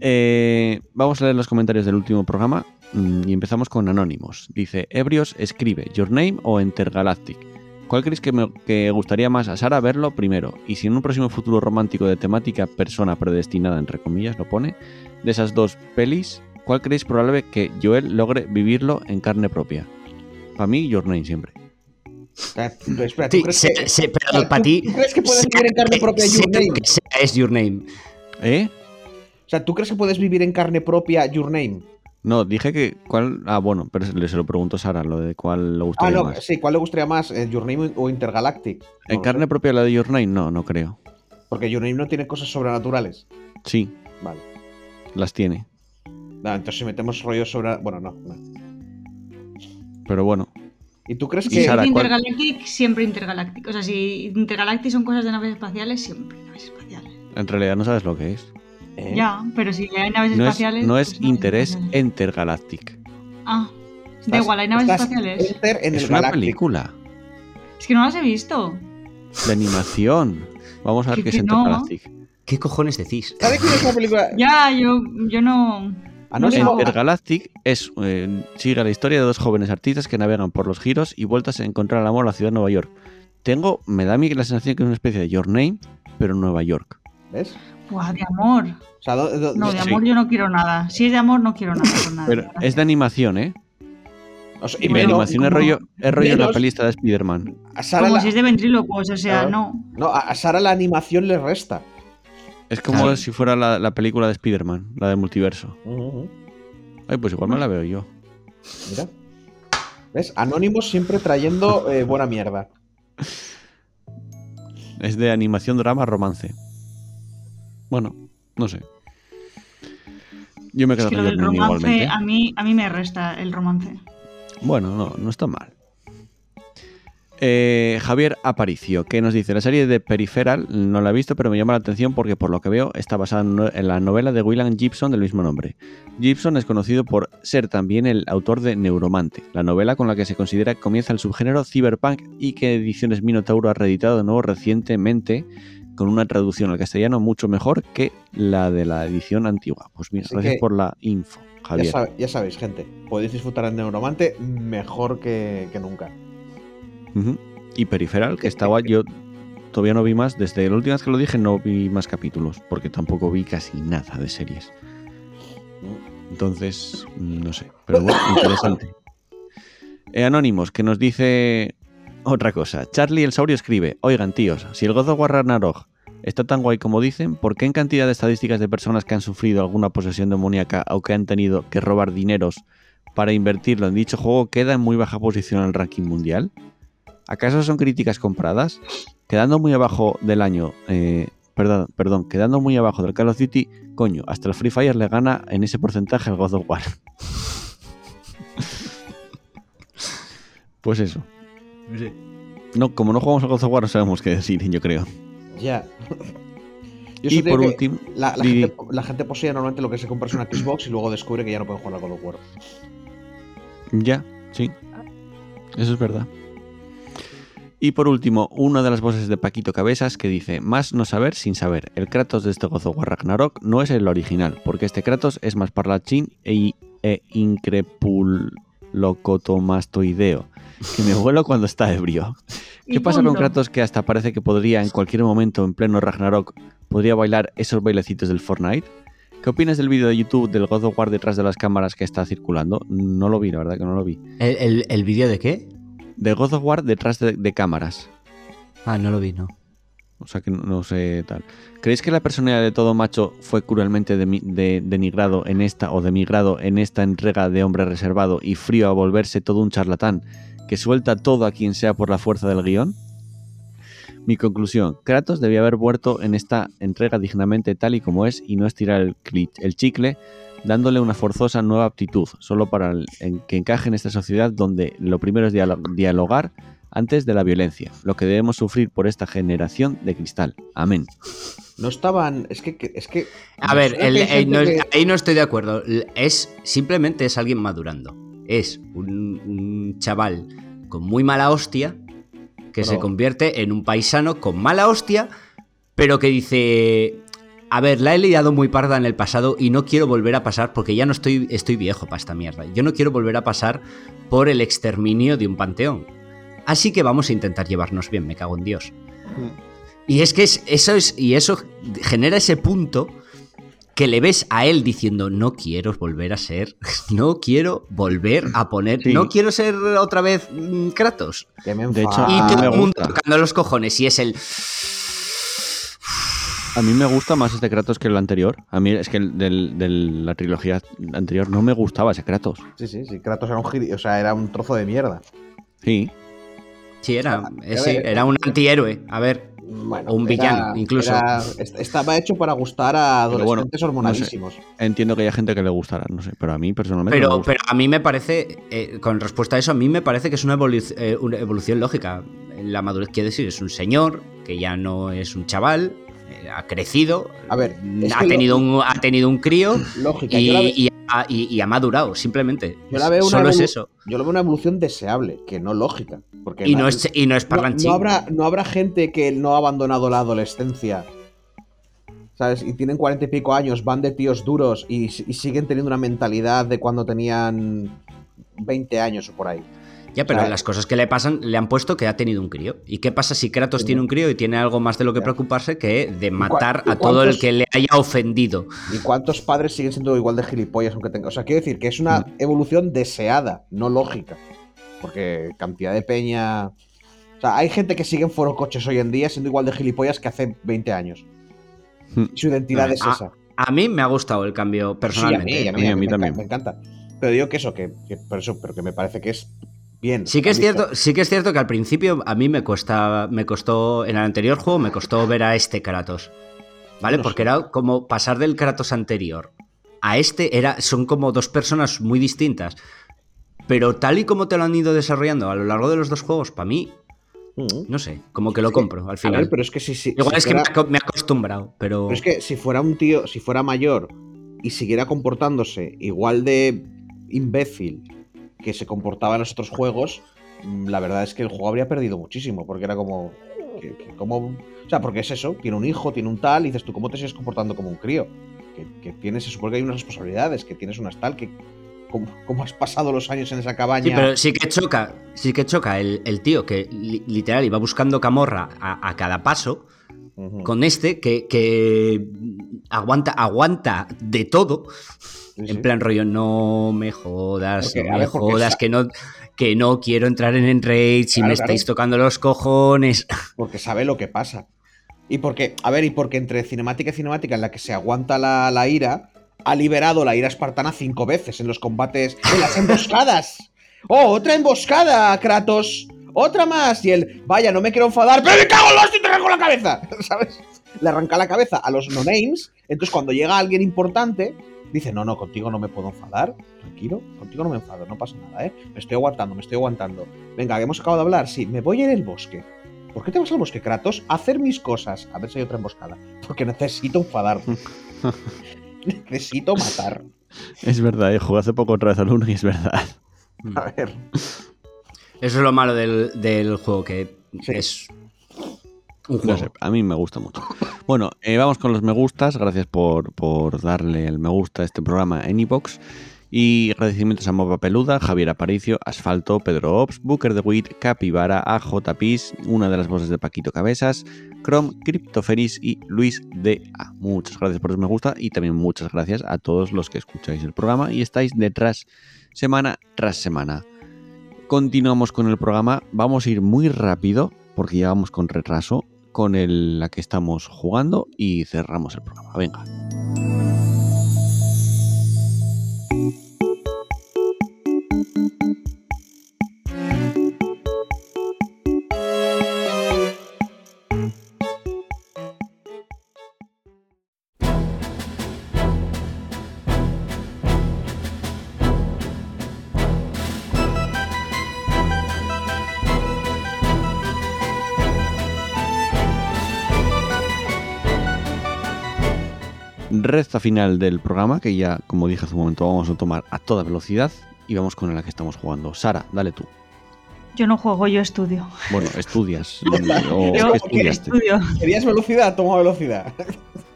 Eh, vamos a leer los comentarios del último programa mm, y empezamos con Anónimos. Dice: Ebrios escribe Your Name o Intergalactic. ¿Cuál creéis que me gustaría más a Sara verlo primero? Y si en un próximo futuro romántico de temática persona predestinada, entre comillas, lo pone, de esas dos pelis, ¿cuál creéis probable que Joel logre vivirlo en carne propia? Para mí, Your Name siempre. Espera, ¿tú crees que, pero para ti. crees que puedes vivir en carne propia Your Name? es Your Name. ¿Eh? O sea, ¿tú crees que puedes vivir en carne propia Your Name? No, dije que cuál. Ah, bueno, pero se lo pregunto a Sara, lo de cuál le gustaría ah, no, Sí, ¿cuál le gustaría más? Eh, ¿Your Name o Intergalactic? ¿En carne propia la de Your Name? No, no creo. Porque Your Name no tiene cosas sobrenaturales. Sí. Vale. Las tiene. No, entonces si metemos rollo sobre. Bueno, no, Pero bueno. ¿Y tú crees que. Intergalactic, siempre Intergalactic. O sea, si Intergalactic son cosas de naves espaciales, siempre naves espaciales. En realidad no sabes lo que es. ¿Eh? Ya, pero si hay naves no espaciales. Es, no es pues interés intergalactic. Ah, da igual, hay naves espaciales. es una película. Es que no las he visto. De animación. Vamos a ver qué es Intergalactic. ¿Qué cojones decís? ¿Sabes qué es la película? Ya, yo, yo no. Intergalactic es, eh, sigue la historia de dos jóvenes artistas que navegan por los giros y vueltas a encontrar el amor en la ciudad de Nueva York. Tengo, me da a mí la sensación que es una especie de Your Name, pero en Nueva York. ¿Ves? Buah, de amor. no, de amor yo no quiero nada. Si es de amor, no quiero nada con nada. Pero es de animación, ¿eh? y mi animación es rollo, es rollo en la pelista de Spider-Man. Como si es de ventrílocos, o sea, no. No, a Sara la animación le resta. Es como si fuera la, película de Spider-Man, la del multiverso. Ay, pues igual me la veo yo. Mira. ¿Ves? Anónimos siempre trayendo eh, buena mierda. Es de animación, drama, romance. Bueno, no sé. Yo me quedo con el romance a mí, a mí me resta el romance. Bueno, no, no está mal. Eh, Javier Aparicio, que nos dice, la serie de Peripheral no la he visto, pero me llama la atención porque por lo que veo está basada en la novela de William Gibson del mismo nombre. Gibson es conocido por ser también el autor de Neuromante, la novela con la que se considera que comienza el subgénero cyberpunk y que Ediciones Minotauro ha reeditado de nuevo recientemente con una traducción al castellano mucho mejor que la de la edición antigua. Pues mira, gracias por la info, Javier. Ya, sabéis, gente, podéis disfrutar en Neuromante mejor que, nunca. Y Periferal, que estaba yo todavía no vi más, desde la última vez que lo dije no vi más capítulos, porque tampoco vi casi nada de series. Entonces, no sé, pero bueno, interesante. Eh, Anónimos, que nos dice otra cosa, Charlie el Saurio escribe, oigan tíos, si el God of War Ragnarok está tan guay como dicen, ¿por qué en cantidad de estadísticas de personas que han sufrido alguna posesión demoníaca o que han tenido que robar dineros para invertirlo en dicho juego queda en muy baja posición en el ranking mundial? ¿Acaso son críticas compradas? Quedando muy abajo del año, eh, perdón, perdón, quedando muy abajo del Call of Duty, coño, hasta el Free Fire le gana en ese porcentaje al God of War. pues eso. No, como no jugamos a God of War, no sabemos qué decir, yo creo. Ya. y por último, la, gente, la, gente, posee normalmente lo que se compra es una Xbox y luego descubre que ya no puede jugar a God of War. Ya, sí. Eso es verdad. Y por último, una de las voces de Paquito Cabezas que dice, más no saber sin saber, el Kratos de este gozo War Ragnarok no es el original, porque este Kratos es más parlachín e, e increpulocotomastoideo, que me vuelo cuando está ebrio. ¿Qué pasa con Kratos que hasta parece que podría en cualquier momento en pleno Ragnarok podría bailar esos bailecitos del Fortnite? ¿Qué opinas del vídeo de YouTube del God of War detrás de las cámaras que está circulando? No lo vi, la verdad que no lo vi. ¿El, el, vídeo de qué? De God of War detrás de, cámaras. Ah, no lo vi, no. O sea que no, sé tal. ¿Creéis que la personalidad de todo macho fue cruelmente denigrado en esta o demigrado en esta entrega de hombre reservado y frío a volverse todo un charlatán que suelta todo a quien sea por la fuerza del guion? Mi conclusión, Kratos debía haber vuelto en esta entrega dignamente tal y como es y no estirar el, el chicle dándole una forzosa nueva aptitud, solo para que encaje en esta sociedad donde lo primero es dialogar, antes de la violencia, lo que debemos sufrir por esta generación de cristal. Amén. No estaban. Es que. Es que a ver, ahí no estoy de acuerdo. Es simplemente es alguien madurando. Es un, chaval con muy mala hostia que se convierte en un paisano con mala hostia, pero que dice. A ver, la he liado muy parda en el pasado y no quiero volver a pasar porque ya no estoy, estoy viejo para esta mierda. Yo no quiero volver a pasar por el exterminio de un panteón. Así que vamos a intentar llevarnos bien, me cago en Dios. Y es que eso es. Y eso genera ese punto que le ves a él diciendo, no quiero volver a ser, no quiero volver a poner, no quiero ser otra vez mm, Kratos. de hecho, y todo el mundo tocando los cojones y es el... A mí me gusta más este Kratos que el anterior. A mí es que de la trilogía anterior no me gustaba ese Kratos. Sí, sí, sí. Kratos era un, o sea, era un trozo de mierda. Sí. Sí, era, era un antihéroe. A ver, o un villano, incluso. estaba hecho para gustar a adolescentes hormonalísimos. entiendo que haya gente que le gustará, no sé, pero a mí personalmente. Pero, pero a mí me parece, eh, con respuesta a eso, a mí me parece que es una, eh, una evolución lógica. La madurez quiere decir, es un señor que ya no es un chaval, eh, ha crecido, a ver, ha, tenido un, ha tenido un crío lógica, y, y, ha madurado, simplemente. Yo la veo Solo es eso. Yo lo veo una evolución deseable, que no lógica. Porque y, no es, y no es parlanchín. No, habrá, no habrá gente que no ha abandonado la adolescencia. ¿Sabes? Y tienen cuarenta y pico años, van de tíos duros y, y siguen teniendo una mentalidad de cuando tenían 20 años o por ahí. Ya, pero las cosas que le pasan le han puesto que ha tenido un crío. ¿Y qué pasa si Kratos tiene un crío y tiene algo más de lo que preocuparse que de matar a todo el que le haya ofendido? ¿Y cuántos padres siguen siendo igual de gilipollas aunque tenga? O sea, quiero decir que es una mm. evolución deseada, no lógica. Porque cantidad de peña. O sea, hay gente que sigue en foro coches hoy en día siendo igual de gilipollas que hace 20 años. Mm. su identidad es esa. A mí me ha gustado el cambio personalmente. a, mí, a, mí, también. Me encanta. Pero digo que eso, que, por eso, pero que me parece que es Sí que es cierto, sí que es cierto que al principio a mí me cuesta, me costó, en el anterior juego me costó ver a este Kratos. ¿Vale? Porque era como pasar del Kratos anterior a este era, son como dos personas muy distintas. Pero tal y como te lo han ido desarrollando a lo largo de los dos juegos, para mí, mm. no sé, como que lo compro al final. pero es que si, Igual es que me, he acostumbrado, pero... pero... es que si fuera un tío, si fuera mayor y siguiera comportándose igual de imbécil que se comportaba en los otros juegos, mm, la verdad es que el juego habría perdido muchísimo, porque era como... como o sea, porque es eso, tiene un hijo, tiene un tal, y dices tú, ¿cómo te sigues comportando como un crío? Que, tienes, se supone que hay unas responsabilidades, que tienes unas tal, que ¿Cómo, has pasado los años en esa cabaña? Sí, pero sí que choca, sí que choca el, tío que literal iba buscando camorra a, cada paso. Con este que, que, aguanta, aguanta de todo en plan rollo, no me jodas, no me jodas, que no, que no quiero entrar en Enrage y me estáis tocando los cojones. Porque sabe lo que pasa. Y porque, a ver, y porque entre cinemática y cinemática en la que se aguanta la, ira, ha liberado la ira espartana cinco veces en los combates, en las emboscadas. ¡Oh, otra emboscada, Kratos! ¡Otra más! Y él, vaya, no me quiero enfadar, pero me cago en los y te con la cabeza. ¿Sabes? Le arranca la cabeza a los no-names. Entonces, cuando llega alguien importante, dice, no, no, contigo no me puedo enfadar, tranquilo, contigo no me enfado, no pasa nada, ¿eh? Me estoy aguantando, me estoy aguantando. Venga, hemos acabado de hablar, sí, me voy en el bosque. ¿Por qué te vas al bosque, Kratos? A hacer mis cosas. A ver si hay otra emboscada. Porque necesito enfadarme. necesito matar. Es verdad, eh, jugué hace poco otra vez al 1 y es verdad. A ver. Eso es lo malo del, juego, que es a mí me gusta mucho. Bueno, eh, vamos con los me gustas. Gracias por, darle el me gusta a este programa en iBox. Y agradecimientos a Mopa Peluda, Javier Aparicio, Asfalto, Pedro Ops, Booker de Wit, Capibara, AJPis, una de las voces de Paquito Cabezas, Chrome, Cryptoferis y Luis D.A. Muchas gracias por los me gusta y también muchas gracias a todos los que escucháis el programa y estáis detrás semana tras semana. Continuamos con el programa, vamos a ir muy rápido porque ya vamos con retraso con el, la que estamos jugando y cerramos el programa. Venga. Recta final del programa, que ya, como dije hace un momento, vamos a tomar a toda velocidad y vamos con la que estamos jugando. Sara, dale tú. Yo no juego, yo estudio. Bueno, estudias. yo estudio. ¿Querías velocidad? Toma velocidad.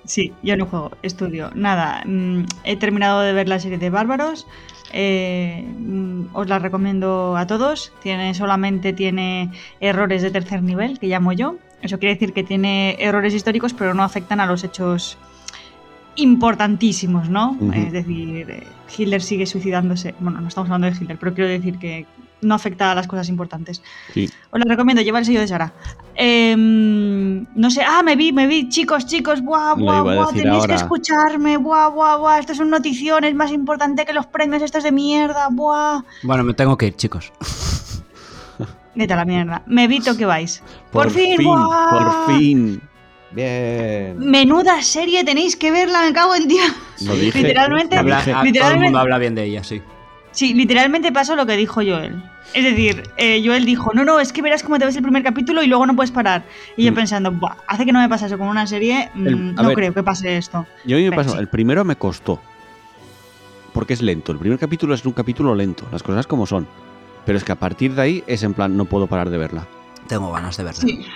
Sí, yo no juego, estudio. Nada, mm, he terminado de ver la serie de Bárbaros. Eh, mm, os la recomiendo a todos. Tiene, solamente tiene errores de tercer nivel, que llamo yo. Eso quiere decir que tiene errores históricos, pero no afectan a los hechos importantísimos, ¿no? Es decir, eh, Hitler sigue suicidándose. Bueno, no estamos hablando de Hitler, pero quiero decir que no afecta a las cosas importantes. Sí. Os lo recomiendo, lleva el sello de Sara. Em, no sé, ah, me vi, me vi, chicos, chicos, buah, buah, buah, tenéis que escucharme, buah, buah, buah, esto son noticiones más importante que los premios estos de mierda, buah. Bueno, me tengo que ir, chicos. Vete a la mierda. Me evito que vais. Por, fin, fin por fin. Bien. Menuda serie, tenéis que verla, me cago en Dios. Lo dije. Literalmente, habla, literalmente, todo el mundo habla bien de ella, sí. Sí, literalmente pasó lo que dijo Joel. Es decir, eh, Joel dijo, no, no, es que verás cómo te ves el primer capítulo y luego no puedes parar. Y yo mm. pensando, Buah, hace que no me pase eso con una serie, mm, no creo que pase esto. Yo a mí me pasó, el primero me costó. Porque es lento. El primer capítulo es un capítulo lento, las cosas como son. Pero es que a partir de ahí es en plan, no puedo parar de verla. Tengo ganas de verla. Sí.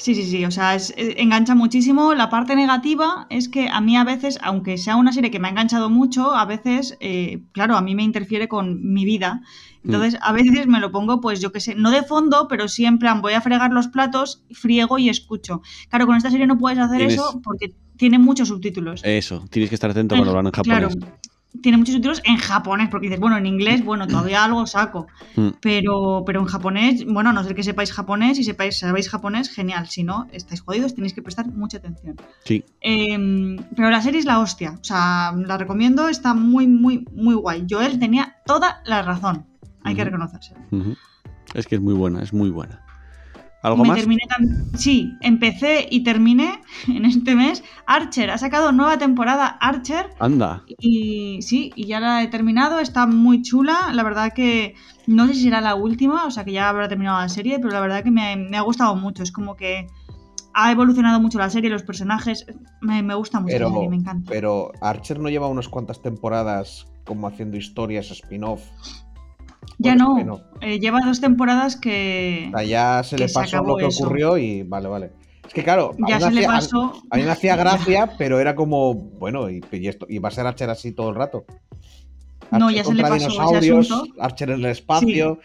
Sí, sí, sí, o sea, engancha muchísimo. La parte negativa es que a mí a veces, aunque sea una serie que me ha enganchado mucho, a veces, eh, claro, a mí me interfiere con mi vida. Entonces, a veces me lo pongo, pues yo qué sé, no de fondo, pero siempre voy a fregar los platos, friego y escucho. Claro, con esta serie no puedes hacer eso porque tiene muchos subtítulos. Eso, tienes que estar atento cuando hablan en japonés. Claro, tiene muchos subtítulos en japonés, porque dices, bueno, en inglés, bueno, todavía algo saco. Mm. Pero, pero en japonés, bueno, a no ser que sepáis japonés y sepáis, sabéis japonés, genial. Si no, estáis jodidos, tenéis que prestar mucha atención. Sí. Em, pero la serie es la hostia. O sea, la recomiendo, está muy, muy, muy guay. Joel tenía toda la razón. Hay que reconocerse. Es que es muy buena, es muy buena. ¿Algo más? Sí, empecé y terminé en este mes. Archer ha sacado nueva temporada Archer. Anda. Y sí, y ya la he terminado. Está muy chula. La verdad que no sé si será la última, o sea que ya habrá terminado la serie, pero la verdad que me, ha gustado mucho. Es como que ha evolucionado mucho la serie, los personajes. Me, gusta mucho, pero, me encanta. Pero Archer no lleva unas cuantas temporadas como haciendo historias spin-off ya no, eh, lleva dos temporadas que. ya se le pasó lo que ocurrió y vale, vale. Es que claro, ya se le pasó. A, mí me hacía gracia, pero era como, bueno, y, esto, y va a ser Archer así todo el rato. no, ya se le pasó ese asunto. Archer en el espacio.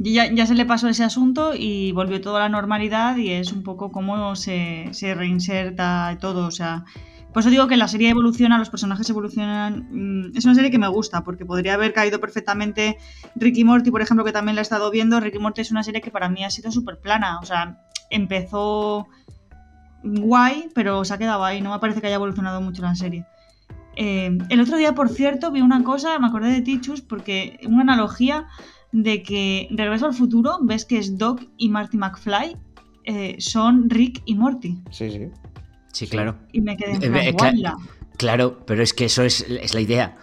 Ya, ya, se le pasó ese asunto y volvió toda la normalidad y es un poco como se, se reinserta todo. O sea, por eso digo que la serie evoluciona, los personajes evolucionan. Mm, es una serie que me gusta, porque podría haber caído perfectamente Ricky Morty, por ejemplo, que también la he estado viendo. Ricky Morty es una serie que para mí ha sido súper plana. O sea, empezó guay, pero se ha quedado ahí. No me parece que haya evolucionado mucho la serie. Eh, el otro día, por cierto, vi una cosa, me acordé de Tichus, porque una analogía de que Regreso al futuro, ves que es Doc y Marty McFly, eh, son Rick y Morty. Sí, sí. Sí, claro. Y me quedé en eh, plan, Claro, pero es que eso es, la idea.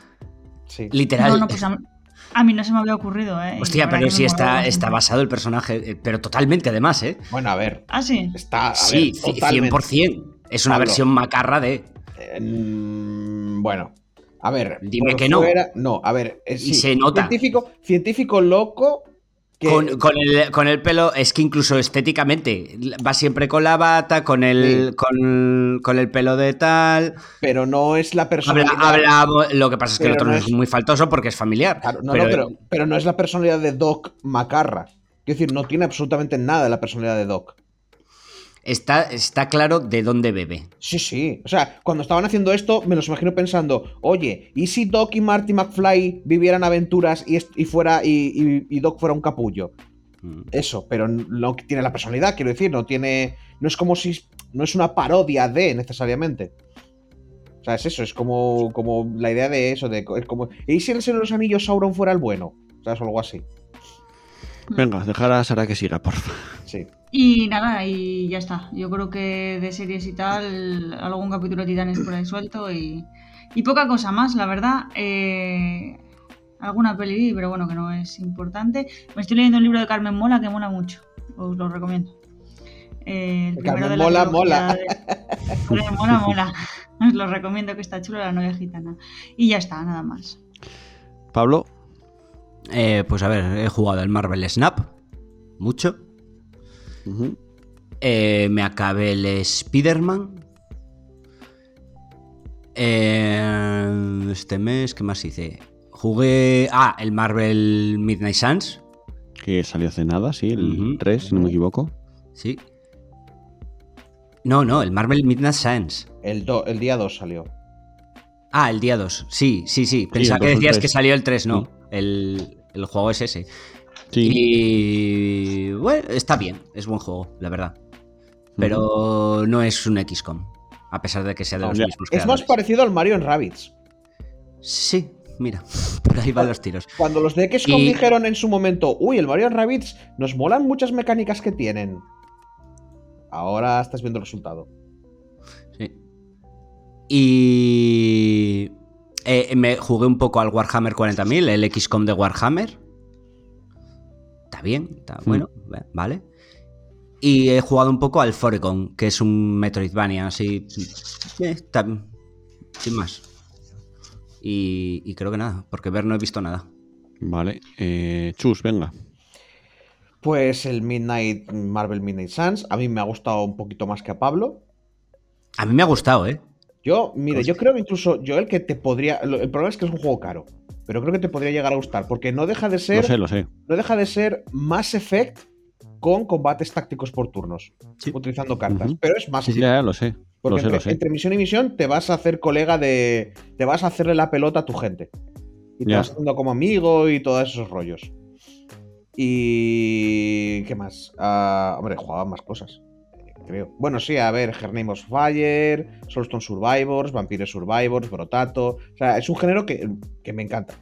Sí. Literal. No, no, pues a, mí no se me había ocurrido, ¿eh? Hostia, pero sí está, está basado el personaje, eh, pero totalmente además, ¿eh? Bueno, a ver. Ah, sí. Está, a sí, 100%. Es una versión macarra de. bueno, a ver. Dime que no. no, a ver. y se nota. Científico, científico loco con, el, pelo, es que incluso estéticamente va siempre con la bata, con el, con, el pelo de tal. Pero no es la personalidad. lo que pasa es que el otro no es... muy faltoso porque es familiar. pero... pero, no es la personalidad de Doc Macarra. Quiero decir, no tiene absolutamente nada de la personalidad de Doc está, está claro de dónde bebe. Sí, sí. O sea, cuando estaban haciendo esto, me los imagino pensando, oye, ¿y si Doc y Marty McFly vivieran aventuras y, fuera y, Doc fuera un capullo? Mm. Eso, pero no tiene la personalidad, quiero decir, no tiene. No es como si. No es una parodia de necesariamente. O sea, es eso, es como, como la idea de eso, de como. ¿Y si el Señor de los Anillos Sauron fuera el bueno? O sea, es algo así. Venga, dejar a Sara que siga, por favor. Sí. Y nada, y ya está. Yo creo que de series y tal, algún capítulo de Titanes por ahí suelto y, y poca cosa más, la verdad. Eh, alguna peli, pero bueno, que no es importante. Me estoy leyendo un libro de Carmen Mola que mola mucho. Os lo recomiendo. Eh, el primero de mola, mola. mola, mola. Os lo recomiendo que está chulo la novia gitana. Y ya está, nada más. Pablo. Eh, pues a ver, he jugado el Marvel Snap. Mucho. Eh, me acabé el Spider-Man. este mes, ¿qué más hice? Jugué. Ah, el Marvel Midnight Suns. Que salió hace nada, sí, el 3, si no me equivoco. Sí. No, no, el Marvel Midnight Suns. El, el día 2 salió. Ah, el día 2. Sí, sí, sí. Pensaba que decías que salió el 3, no. El, juego es ese. Sí. Y. Bueno, está bien. Es buen juego, la verdad. Pero no es un XCOM. A pesar de que sea de los mismos. Es más parecido al Mario en Rabbids. Sí, mira, por ahí van los tiros. Cuando los de XCOM dijeron en su momento, uy, el Mario Rabbids nos molan muchas mecánicas que tienen. Ahora estás viendo el resultado. Sí. Y. Eh, me jugué un poco al Warhammer 40.000, el XCOM de Warhammer. Bien, está hmm. bueno, vale. Y he jugado un poco al Forecon, que es un Metroidvania, así. Eh, está, sin más. Y, creo que nada, porque ver no he visto nada. Vale. Eh, Chus, venga. Pues el Midnight, Marvel Midnight Suns, a mí me ha gustado un poquito más que a Pablo. A mí me ha gustado, ¿eh? Yo, mire, yo creo que incluso yo el que te podría. El problema es que es un juego caro. Pero creo que te podría llegar a gustar. Porque no deja de ser. Lo sé, lo sé. No deja de ser Mass Effect con combates tácticos por turnos. Utilizando cartas. Pero es más. Sí, ya, lo sé. Porque entre, misión y misión te vas a hacer colega de. Te vas a hacerle la pelota a tu gente. Y te vas haciendo como amigo y todos esos rollos. Y. ¿Qué más? Uh, hombre, jugaba más cosas. Creo. Bueno, sí, a ver, Her Name of Fire, Soulstone Survivors, Vampire Survivors, Brotato. O sea, es un género que, me encanta.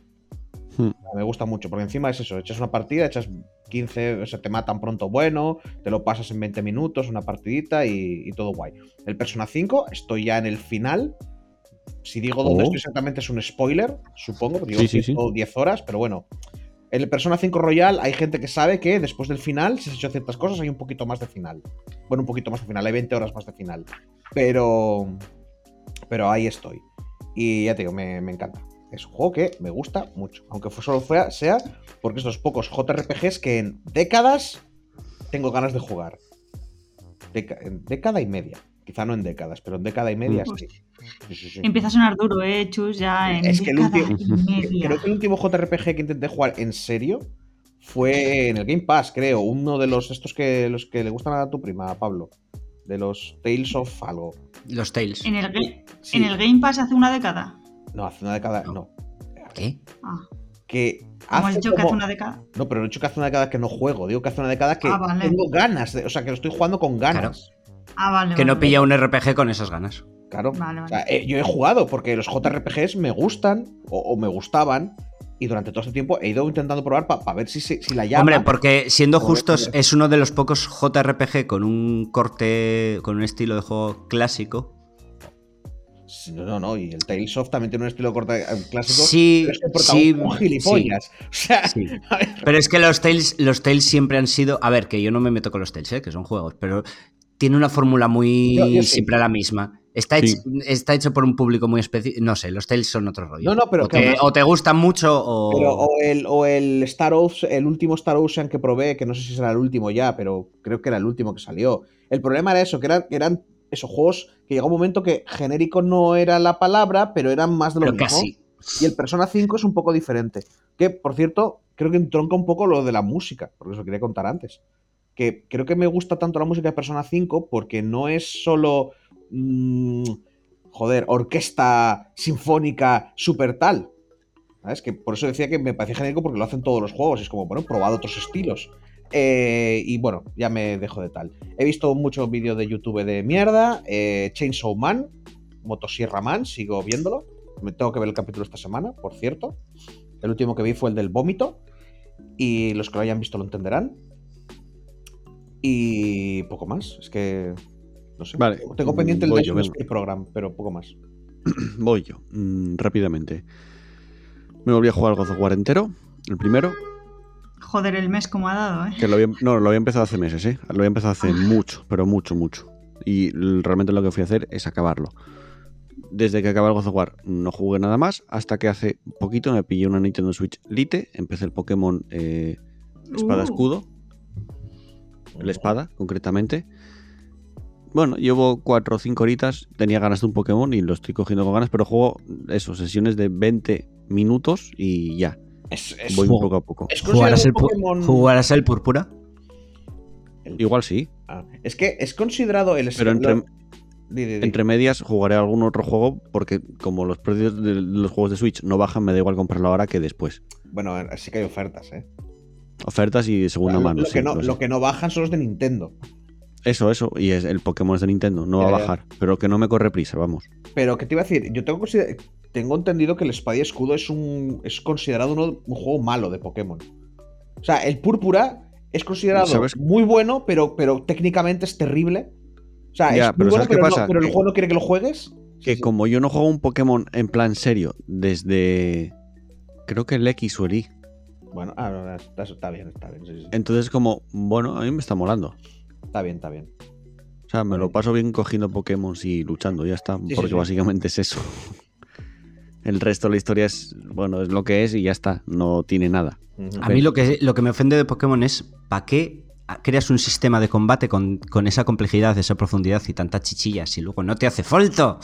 Hmm. Me gusta mucho, porque encima es eso, echas una partida, echas 15, o sea, te matan pronto bueno, te lo pasas en 20 minutos, una partidita y, todo guay. El Persona 5, estoy ya en el final. Si digo dónde oh. estoy exactamente es un spoiler, supongo, porque digo 10 horas, pero bueno. En Persona 5 Royal hay gente que sabe que después del final, si han hecho ciertas cosas, hay un poquito más de final. Bueno, un poquito más de final, hay 20 horas más de final. Pero. Pero ahí estoy. Y ya te digo, me, encanta es un juego que me gusta mucho. Aunque solo sea porque estos pocos JRPGs que en décadas tengo ganas de jugar. en década y media. Quizá no en décadas, pero en década y media sí. Empieza a sonar duro, ¿eh, Chus? Ya en es que el último, Creo que el último JRPG que intenté jugar en serio fue en el Game Pass, creo. Uno de los estos que los que le gustan a tu prima, Pablo. De los Tales of algo. Los Tales. ¿En el, ¿En el Game Pass hace una década? No, hace una década no. ¿Qué? Ah. Que hace has dicho que hace una década? No, pero no he dicho que hace una década que no juego. Digo que hace una década que ah, tengo ganas. o sea, que lo estoy jugando con ganas. Ah, vale. Que no pilla un RPG con esas ganas. Claro. O sea, eh, yo he jugado porque los JRPGs me gustan o, me gustaban y durante todo este tiempo he ido intentando probar para ver si, si, la llama. Hombre, porque siendo justos, es uno de los pocos JRPG con un corte, con un estilo de juego clásico no, no, no. Y el Tales of también tiene un estilo corta, eh, clásico. Sí, sí. gilipollas. Pero es que los Tales, los Tales siempre han sido. A ver, que yo no me meto con los Tales, ¿eh? que son juegos, pero tiene una fórmula muy. siempre la misma. Está hecho, está hecho, por un público muy específico. No sé, los Tales son otro rollo. No, no, pero o, te, o te gustan mucho o. o, el, o el Star Ocean, el último Star Ocean que probé, que no sé si será el último ya, pero creo que era el último que salió. El problema era eso, que eran, que eran esos juegos que llegó un momento que genérico no era la palabra, pero eran más de lo mismo. Y el Persona 5 es un poco diferente. Que, por cierto, creo que entronca un poco lo de la música, porque eso quería contar antes. Que creo que me gusta tanto la música de Persona 5 porque no es solo. Mm, joder, orquesta sinfónica super tal. ¿Sabes? Que por eso decía que me parecía genérico porque lo hacen todos los juegos. Es como, bueno, probado otros estilos. Eh, y bueno, ya me dejo de tal. He visto muchos vídeos de YouTube de mierda. Eh, Chainsaw Man, Motosierra Man, sigo viéndolo. Me tengo que ver el capítulo esta semana, por cierto. El último que vi fue el del vómito. Y los que lo hayan visto lo entenderán. Y poco más. Es que. No sé. Vale, tengo pendiente el de Program, pero poco más. Voy yo, mm, rápidamente. Me volví a jugar God of War entero, el primero. Joder, el mes como ha dado, ¿eh? Que lo había, no, lo había empezado hace meses, ¿eh? Lo había empezado hace ah. mucho, pero mucho, mucho. Y realmente lo que fui a hacer es acabarlo. Desde que acabé el God of War no jugué nada más, hasta que hace poquito me pillé una Nintendo Switch Lite, empecé el Pokémon eh, Espada uh. Escudo, el Espada concretamente. Bueno, llevo 4 o 5 horitas, tenía ganas de un Pokémon y lo estoy cogiendo con ganas, pero juego eso, sesiones de 20 minutos y ya. Voy un poco a poco. ¿Jugarás el, ¿Jugarás el Púrpura? Igual sí. Ah, es que es considerado el... Pero entre, medias jugaré algún otro juego porque como los precios de los juegos de Switch no bajan, me da igual comprarlo ahora que después. Bueno, así que hay ofertas, ¿eh? Ofertas y de segunda mano. Lo, que no, lo que no bajan son los de Nintendo. Eso, eso. Y es el Pokémon es de Nintendo. No va a bajar. Pero que no me corre prisa, vamos. Pero, ¿qué te iba a decir? Yo tengo, tengo entendido que el Espada y Escudo es, un, es considerado un juego malo de Pokémon. O sea, el Púrpura es considerado muy bueno, pero, pero técnicamente es terrible. O sea, es muy bueno, pero, pero, el juego no quiere que lo juegues. Que como yo no juego un Pokémon en plan serio desde. Creo que el X o el Y. Bueno, ah, está, bien, está bien. Entonces, como, bueno, a mí me está molando. Está bien, está bien. O sea, me lo paso bien cogiendo Pokémon y luchando, ya está. porque básicamente es eso. El resto de la historia es, bueno, es lo que es y ya está, no tiene nada. A mí lo que, lo que me ofende de Pokémon es, ¿para qué creas un sistema de combate con, esa complejidad, esa profundidad y tantas chichillas y luego no te hace falta?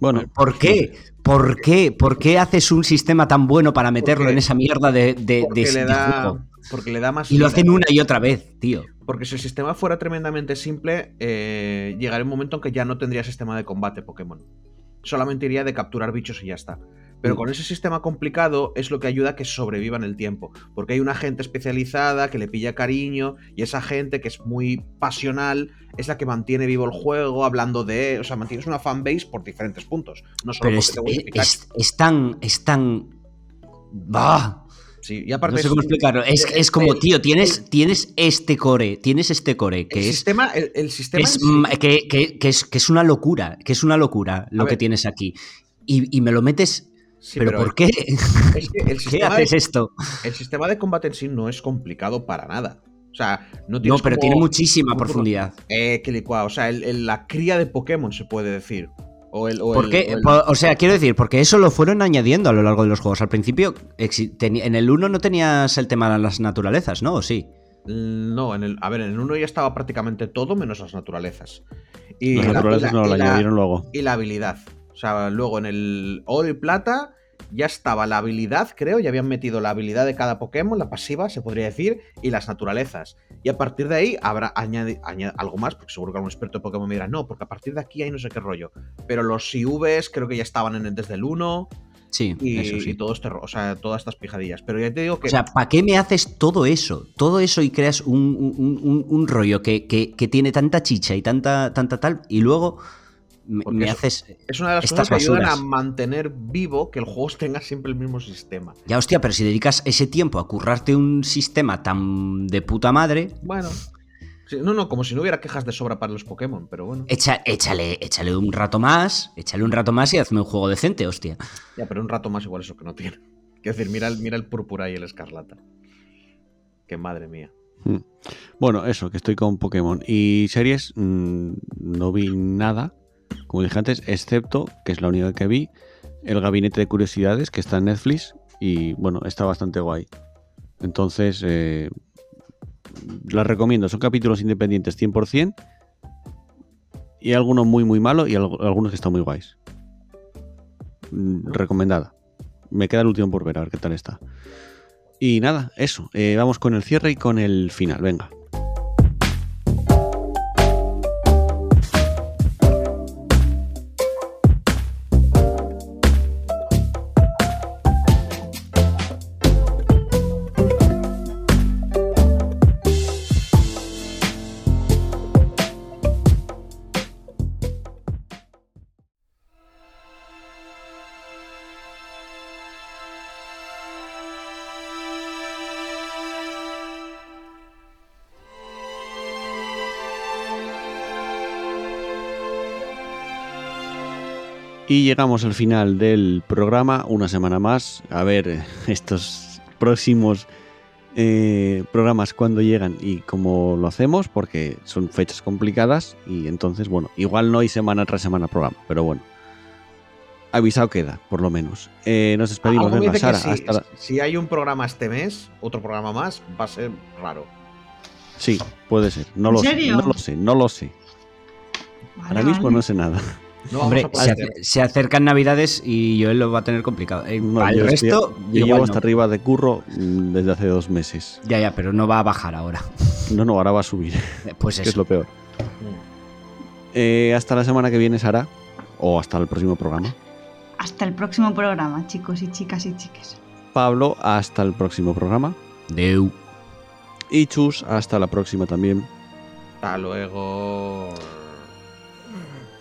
Bueno, ¿por qué? ¿Por qué? ¿Por qué haces un sistema tan bueno para meterlo en esa mierda de, de, porque le da, Porque le da más. Y lo hacen una y otra vez, tío. Porque si el sistema fuera tremendamente simple, eh, llegaría un momento en que ya no tendría sistema de combate Pokémon solamente iría de capturar bichos y ya está. Pero mm. con ese sistema complicado es lo que ayuda a que sobreviva en el tiempo. Porque hay una gente especializada que le pilla cariño y esa gente que es muy pasional es la que mantiene vivo el juego, hablando de. O sea, mantienes una fanbase por diferentes puntos. No solo Pero es, es, tan. Es tan. ¡Bah! y aparte no sé cómo explicarlo. Es, es como, tío, tienes, tienes este core, tienes este core que el es. Sistema, el, sistema es, que, que, es, que es una locura, que es una locura lo que tienes aquí. Y, y, me lo metes. Pero, ¿por qué? el ¿Qué haces esto? El sistema de combate en sí no es complicado para nada. O sea, no No, pero tiene muchísima profundidad. Eh, que licuado. O sea, la cría de Pokémon se puede decir. O, el, o, sea, quiero decir, porque eso lo fueron añadiendo a lo largo de los juegos. Al principio, en el 1 no tenías el tema de las naturalezas, ¿no? ¿O sí? No, en el, a ver, en el 1 ya estaba prácticamente todo menos las naturalezas. Y las naturalezas no lo añadieron luego. Y la habilidad. O sea, luego en el oro y plata ya estaba la habilidad, creo, ya habían metido la habilidad de cada Pokémon, la pasiva, se podría decir, y las naturalezas. Y a partir de ahí habrá añade, algo más, porque seguro que algún experto de Pokémon me dirá, no, porque a partir de aquí hay no sé qué rollo. Pero los IVs creo que ya estaban en el, desde el 1. Sí, y, eso sí. y todo este, o sea, todas estas pijadillas. Pero ya te digo que. O sea, ¿para qué me haces todo eso? Todo eso y creas un, rollo que, que, que, tiene tanta chicha y tanta, tanta tal, y luego me, haces. Es una de las cosas que ayudan a mantener vivo que el juego tenga siempre el mismo sistema. Ya, hostia, pero si dedicas ese tiempo a currarte un sistema tan de puta madre. Bueno. No, no, como si no hubiera quejas de sobra para los Pokémon, pero bueno. échale, échale un rato más, échale un rato más y hazme un juego decente, hostia. Ya, pero un rato más igual eso que no tiene. Quiero decir, mira el, mira el púrpura y el escarlata. Que madre mía. Hmm. Bueno, eso, que estoy con Pokémon. Y series, mm, no vi nada como dije antes, excepto, que es la única que vi, el gabinete de curiosidades que está en Netflix y bueno, está bastante guay. Entonces, eh, las recomiendo. Son capítulos independientes 100% y algunos muy, muy malos y algunos que están muy guays. Mm, recomendada. Me queda el último por ver, a ver qué tal está. Y nada, eso. Eh, vamos con el cierre y con el final. Venga. Y llegamos al final del programa, una semana más. A ver, estos próximos eh, programas cuando llegan y cómo lo hacemos, porque son fechas complicadas y entonces, bueno, igual no hay semana tras semana programa, pero bueno. Avisado queda, por lo menos. Eh, nos despedimos de Sara. Si, si hay un programa este mes, otro programa más, va a ser raro. Sí, puede ser. No lo sé. No lo sé, no lo sé. Ahora mismo no sé nada. Hombre, se, acercan Navidades y Joel lo va a tener complicado. Eh, yo resto, yo llevo hasta arriba de curro desde hace dos meses. Ya, ya, pero no va a bajar ahora. No, no, ahora va a subir. Eh, pues eso. es lo peor. Eh, hasta la semana que viene, Sara. O hasta el próximo programa. Hasta el próximo programa, chicos y chicas y chiques. Pablo, hasta el próximo programa. Deu. Y Chus, hasta la próxima también. Hasta luego.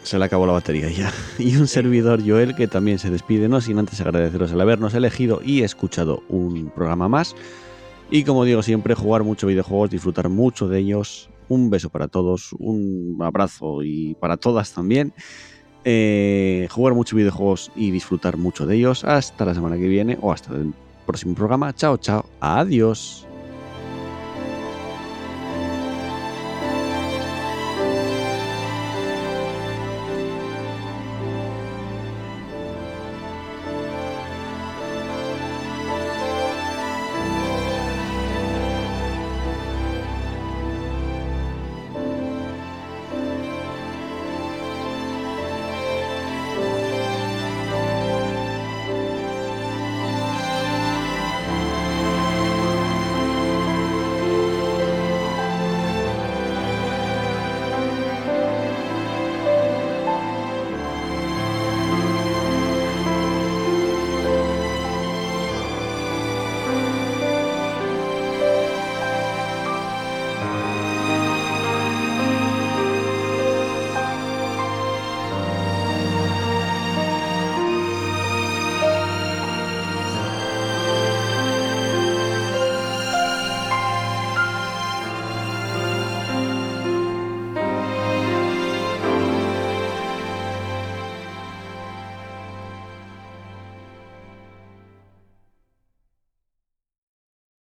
Se le acabó la batería ya. Y un servidor, Joel, que también se despide, no sin antes agradeceros el habernos elegido y escuchado un programa más. Y como digo siempre, jugar mucho videojuegos, disfrutar mucho de ellos. Un beso para todos, un abrazo y para todas también. Eh, jugar mucho videojuegos y disfrutar mucho de ellos. Hasta la semana que viene o hasta el próximo programa. Chao, chao. Adiós.